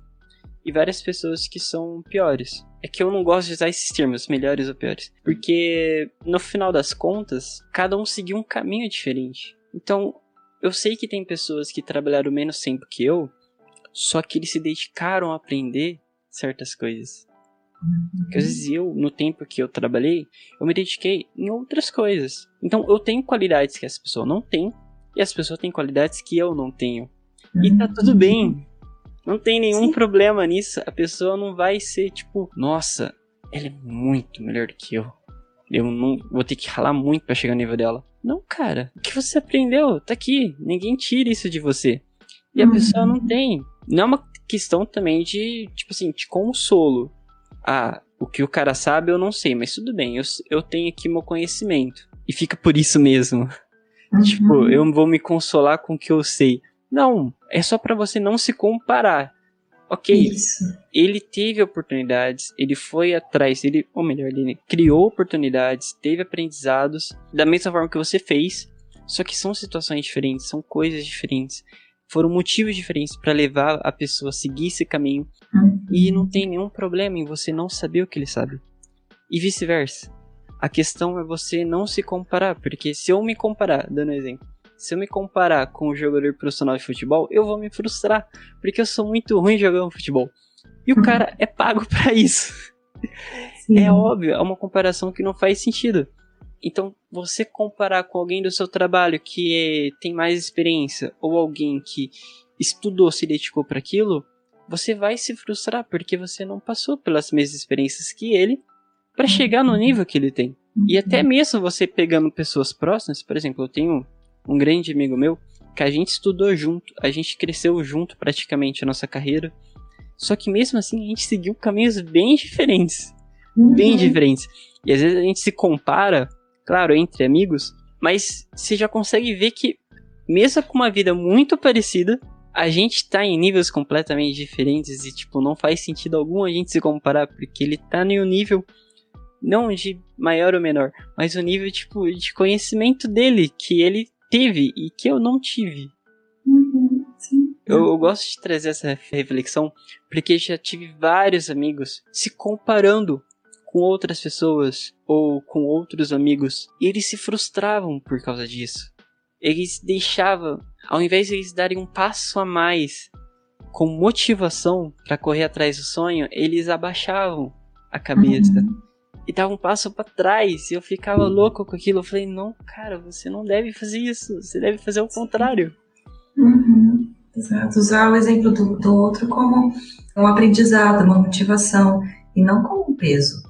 e várias pessoas que são piores. É que eu não gosto de usar esses termos, melhores ou piores, porque no final das contas, cada um seguiu um caminho diferente. Então, eu sei que tem pessoas que trabalharam menos tempo que eu, só que eles se dedicaram a aprender certas coisas. Porque às vezes eu, no tempo que eu trabalhei, eu me dediquei em outras coisas. Então eu tenho qualidades que essa pessoa não tem, e as pessoas têm qualidades que eu não tenho. E tá tudo bem. Não tem nenhum Sim. problema nisso. A pessoa não vai ser tipo, nossa, ela é muito melhor que eu. Eu não vou ter que ralar muito para chegar no nível dela. Não, cara. O que você aprendeu tá aqui. Ninguém tira isso de você. E a uhum. pessoa não tem. Não é uma questão também de, tipo assim, de consolo. Ah, o que o cara sabe eu não sei, mas tudo bem, eu, eu tenho aqui meu conhecimento. E fica por isso mesmo. [LAUGHS] Uhum. Tipo, eu vou me consolar com o que eu sei. Não, é só para você não se comparar. Ok, Isso. ele teve oportunidades, ele foi atrás, ele, ou melhor, ele criou oportunidades, teve aprendizados, da mesma forma que você fez, só que são situações diferentes, são coisas diferentes, foram motivos diferentes para levar a pessoa a seguir esse caminho, uhum. e não tem nenhum problema em você não saber o que ele sabe, e vice-versa. A questão é você não se comparar, porque se eu me comparar, dando um exemplo, se eu me comparar com um jogador profissional de futebol, eu vou me frustrar, porque eu sou muito ruim jogando futebol. E o cara é pago para isso. Sim. É óbvio, é uma comparação que não faz sentido. Então, você comparar com alguém do seu trabalho que é, tem mais experiência ou alguém que estudou, se dedicou para aquilo, você vai se frustrar porque você não passou pelas mesmas experiências que ele para chegar no nível que ele tem. E até mesmo você pegando pessoas próximas, por exemplo, eu tenho um grande amigo meu, que a gente estudou junto, a gente cresceu junto praticamente a nossa carreira. Só que mesmo assim a gente seguiu caminhos bem diferentes. Uhum. Bem diferentes. E às vezes a gente se compara claro, entre amigos, mas você já consegue ver que, mesmo com uma vida muito parecida, a gente tá em níveis completamente diferentes e, tipo, não faz sentido algum a gente se comparar, porque ele tá em um nível, não de maior ou menor, mas o um nível, tipo, de conhecimento dele, que ele teve e que eu não tive. Uhum. Eu, eu, gosto de trazer essa reflexão porque já tive vários amigos se comparando com outras pessoas ou com outros amigos e eles se frustravam por causa disso. Eles deixavam, ao invés de eles darem um passo a mais com motivação para correr atrás do sonho, eles abaixavam a cabeça. Uhum. E davam um passo para trás, e eu ficava louco com aquilo. Eu falei: "Não, cara, você não deve fazer isso. Você deve fazer o contrário." Uhum. Exato. Usar o exemplo do, do outro como um aprendizado, uma motivação, e não como um peso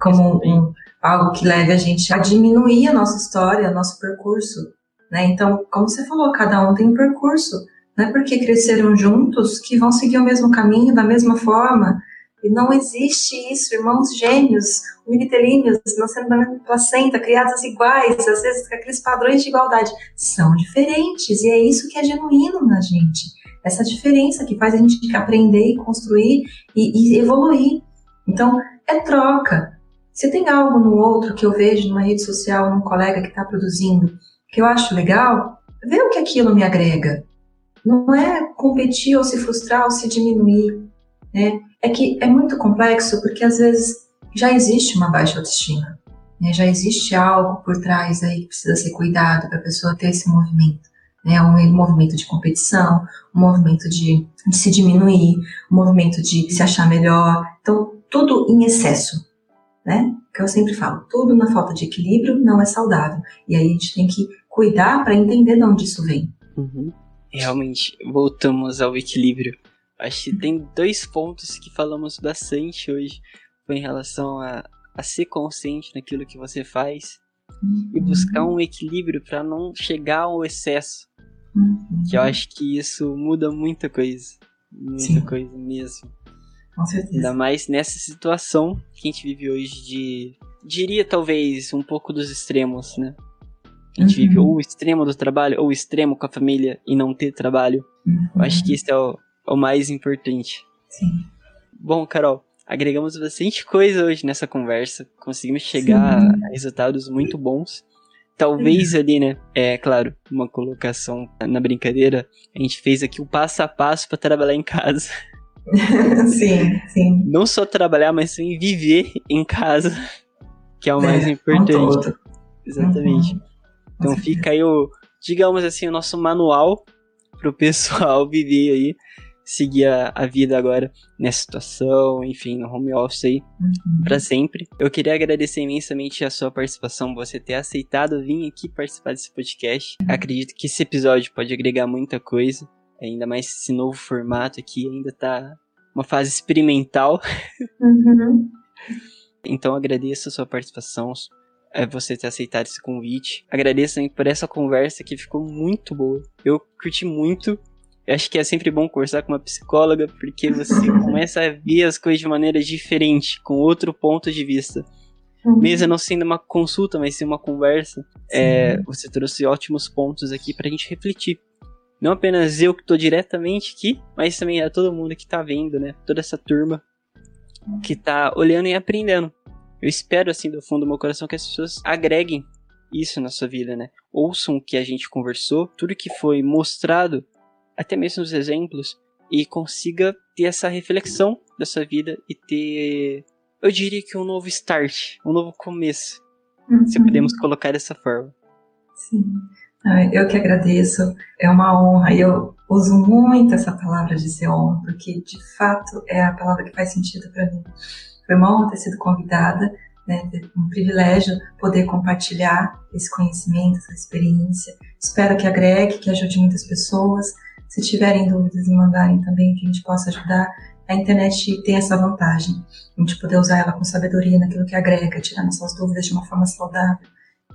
como um, algo que leve a gente a diminuir a nossa história, nosso percurso. Né? Então, como você falou, cada um tem um percurso. Não é porque cresceram juntos que vão seguir o mesmo caminho, da mesma forma. E não existe isso, irmãos gêmeos, unitelíneos, nascendo da mesma placenta, criados iguais, às vezes com aqueles padrões de igualdade, são diferentes, e é isso que é genuíno na gente. Essa diferença que faz a gente aprender e construir e, e evoluir. Então, é troca. Se tem algo no outro que eu vejo numa rede social, num colega que está produzindo, que eu acho legal, vê o que aquilo me agrega. Não é competir ou se frustrar ou se diminuir. Né? É que é muito complexo porque às vezes já existe uma baixa autoestima. Né? Já existe algo por trás aí que precisa ser cuidado para a pessoa ter esse movimento. Né? Um movimento de competição, um movimento de, de se diminuir, um movimento de se achar melhor. Então, tudo em excesso né? Que eu sempre falo, tudo na falta de equilíbrio não é saudável. E aí a gente tem que cuidar para entender de onde isso vem. Uhum. Realmente, voltamos ao equilíbrio. Acho que tem dois pontos que falamos bastante hoje. Foi em relação a, a ser consciente naquilo que você faz uhum. e buscar um equilíbrio para não chegar ao excesso. Uhum. Que eu acho que isso muda muita coisa. Muita Sim. coisa mesmo. Com certeza. Ainda mais nessa situação que a gente vive hoje de. Diria talvez um pouco dos extremos, né? A gente uhum. vive ou o extremo do trabalho ou o extremo com a família e não ter trabalho. Uhum. Eu acho que isso é o, o mais importante. Sim. Bom, Carol, agregamos bastante coisa hoje nessa conversa. Conseguimos chegar Sim. a resultados muito bons. Talvez uhum. ali, né? É claro, uma colocação na brincadeira. A gente fez aqui o passo a passo para trabalhar em casa. [LAUGHS] sim, sim. Não só trabalhar, mas sim viver em casa, que é o é, mais importante. Exatamente. Uhum. Então fica aí o, digamos assim, o nosso manual pro pessoal [LAUGHS] viver aí, seguir a, a vida agora nessa situação, enfim, no home office aí, uhum. para sempre. Eu queria agradecer imensamente a sua participação, você ter aceitado vir aqui participar desse podcast. Acredito que esse episódio pode agregar muita coisa. Ainda mais esse novo formato aqui ainda tá uma fase experimental. [LAUGHS] Uhum. então agradeço a sua participação, é você ter aceitado esse convite. Agradeço também por essa conversa que ficou muito boa. Eu curti muito. Eu acho que é sempre bom conversar com uma psicóloga, porque você [LAUGHS] começa a ver as coisas de maneira diferente, com outro ponto de vista. Uhum. Mesmo não sendo uma consulta, mas sim uma conversa, é, você trouxe ótimos pontos aqui pra gente refletir. Não apenas eu que estou diretamente aqui, mas também é todo mundo que está vendo, né? Toda essa turma que está olhando e aprendendo. Eu espero, assim, do fundo do meu coração, que as pessoas agreguem isso na sua vida, né? Ouçam o que a gente conversou, tudo que foi mostrado, até mesmo os exemplos, e consiga ter essa reflexão da sua vida e ter, eu diria que um novo start, um novo começo, uhum. se podemos colocar dessa forma. Sim. Eu que agradeço, é uma honra. E eu uso muito essa palavra de ser honra, porque de fato é a palavra que faz sentido para mim. Foi uma honra ter sido convidada, né, um privilégio poder compartilhar esse conhecimento, essa experiência. Espero que agregue, que ajude muitas pessoas. Se tiverem dúvidas e mandarem também, que a gente possa ajudar. A internet tem essa vantagem, a gente poder usar ela com sabedoria naquilo que agrega, tirar nossas dúvidas de uma forma saudável.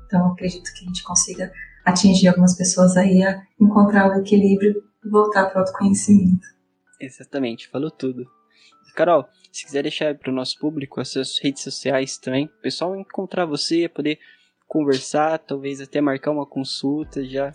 Então, acredito que a gente consiga atingir algumas pessoas aí a encontrar o equilíbrio e voltar para o autoconhecimento. Exatamente, falou tudo. Carol, se quiser deixar para o nosso público as suas redes sociais também, o pessoal encontrar você, poder conversar, talvez até marcar uma consulta, já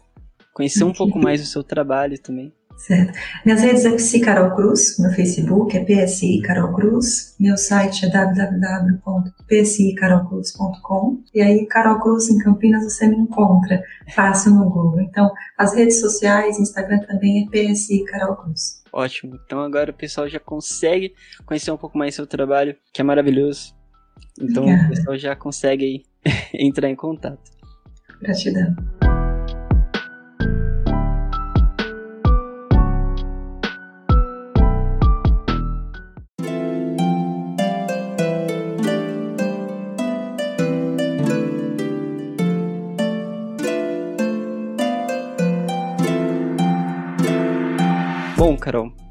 conhecer um pouco mais do seu trabalho também. Certo. Minhas redes é Psi Carol Cruz, meu Facebook é PSI Carol Cruz, meu site é www.psicarolcruz.com e aí Carol Cruz em Campinas você me encontra fácil no Google. Então, as redes sociais, Instagram também é PSI Carol Cruz. Ótimo. Então agora o pessoal já consegue conhecer um pouco mais seu trabalho, que é maravilhoso. Então Obrigada. o pessoal já consegue aí [LAUGHS] entrar em contato. Gratidão.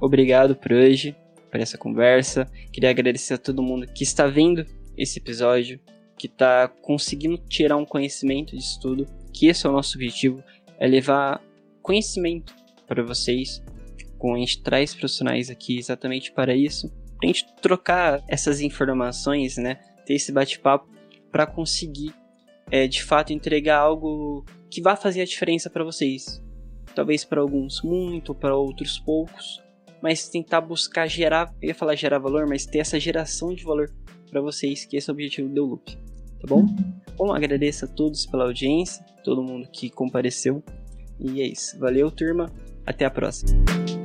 Obrigado por hoje, por essa conversa. Queria agradecer a todo mundo que está vendo esse episódio, que está conseguindo tirar um conhecimento disso tudo, que esse é o nosso objetivo, é levar conhecimento para vocês. Com a gente traz profissionais aqui exatamente para isso, para a gente trocar essas informações, né? Ter esse bate-papo para conseguir, é, de fato, entregar algo que vá fazer a diferença para vocês, talvez para alguns muito, para outros poucos, mas tentar buscar gerar, eu ia falar gerar valor, mas ter essa geração de valor para vocês, que esse é o objetivo do Loop, tá bom? Bom, agradeço a todos pela audiência, todo mundo que compareceu, e é isso. Valeu, turma, até a próxima.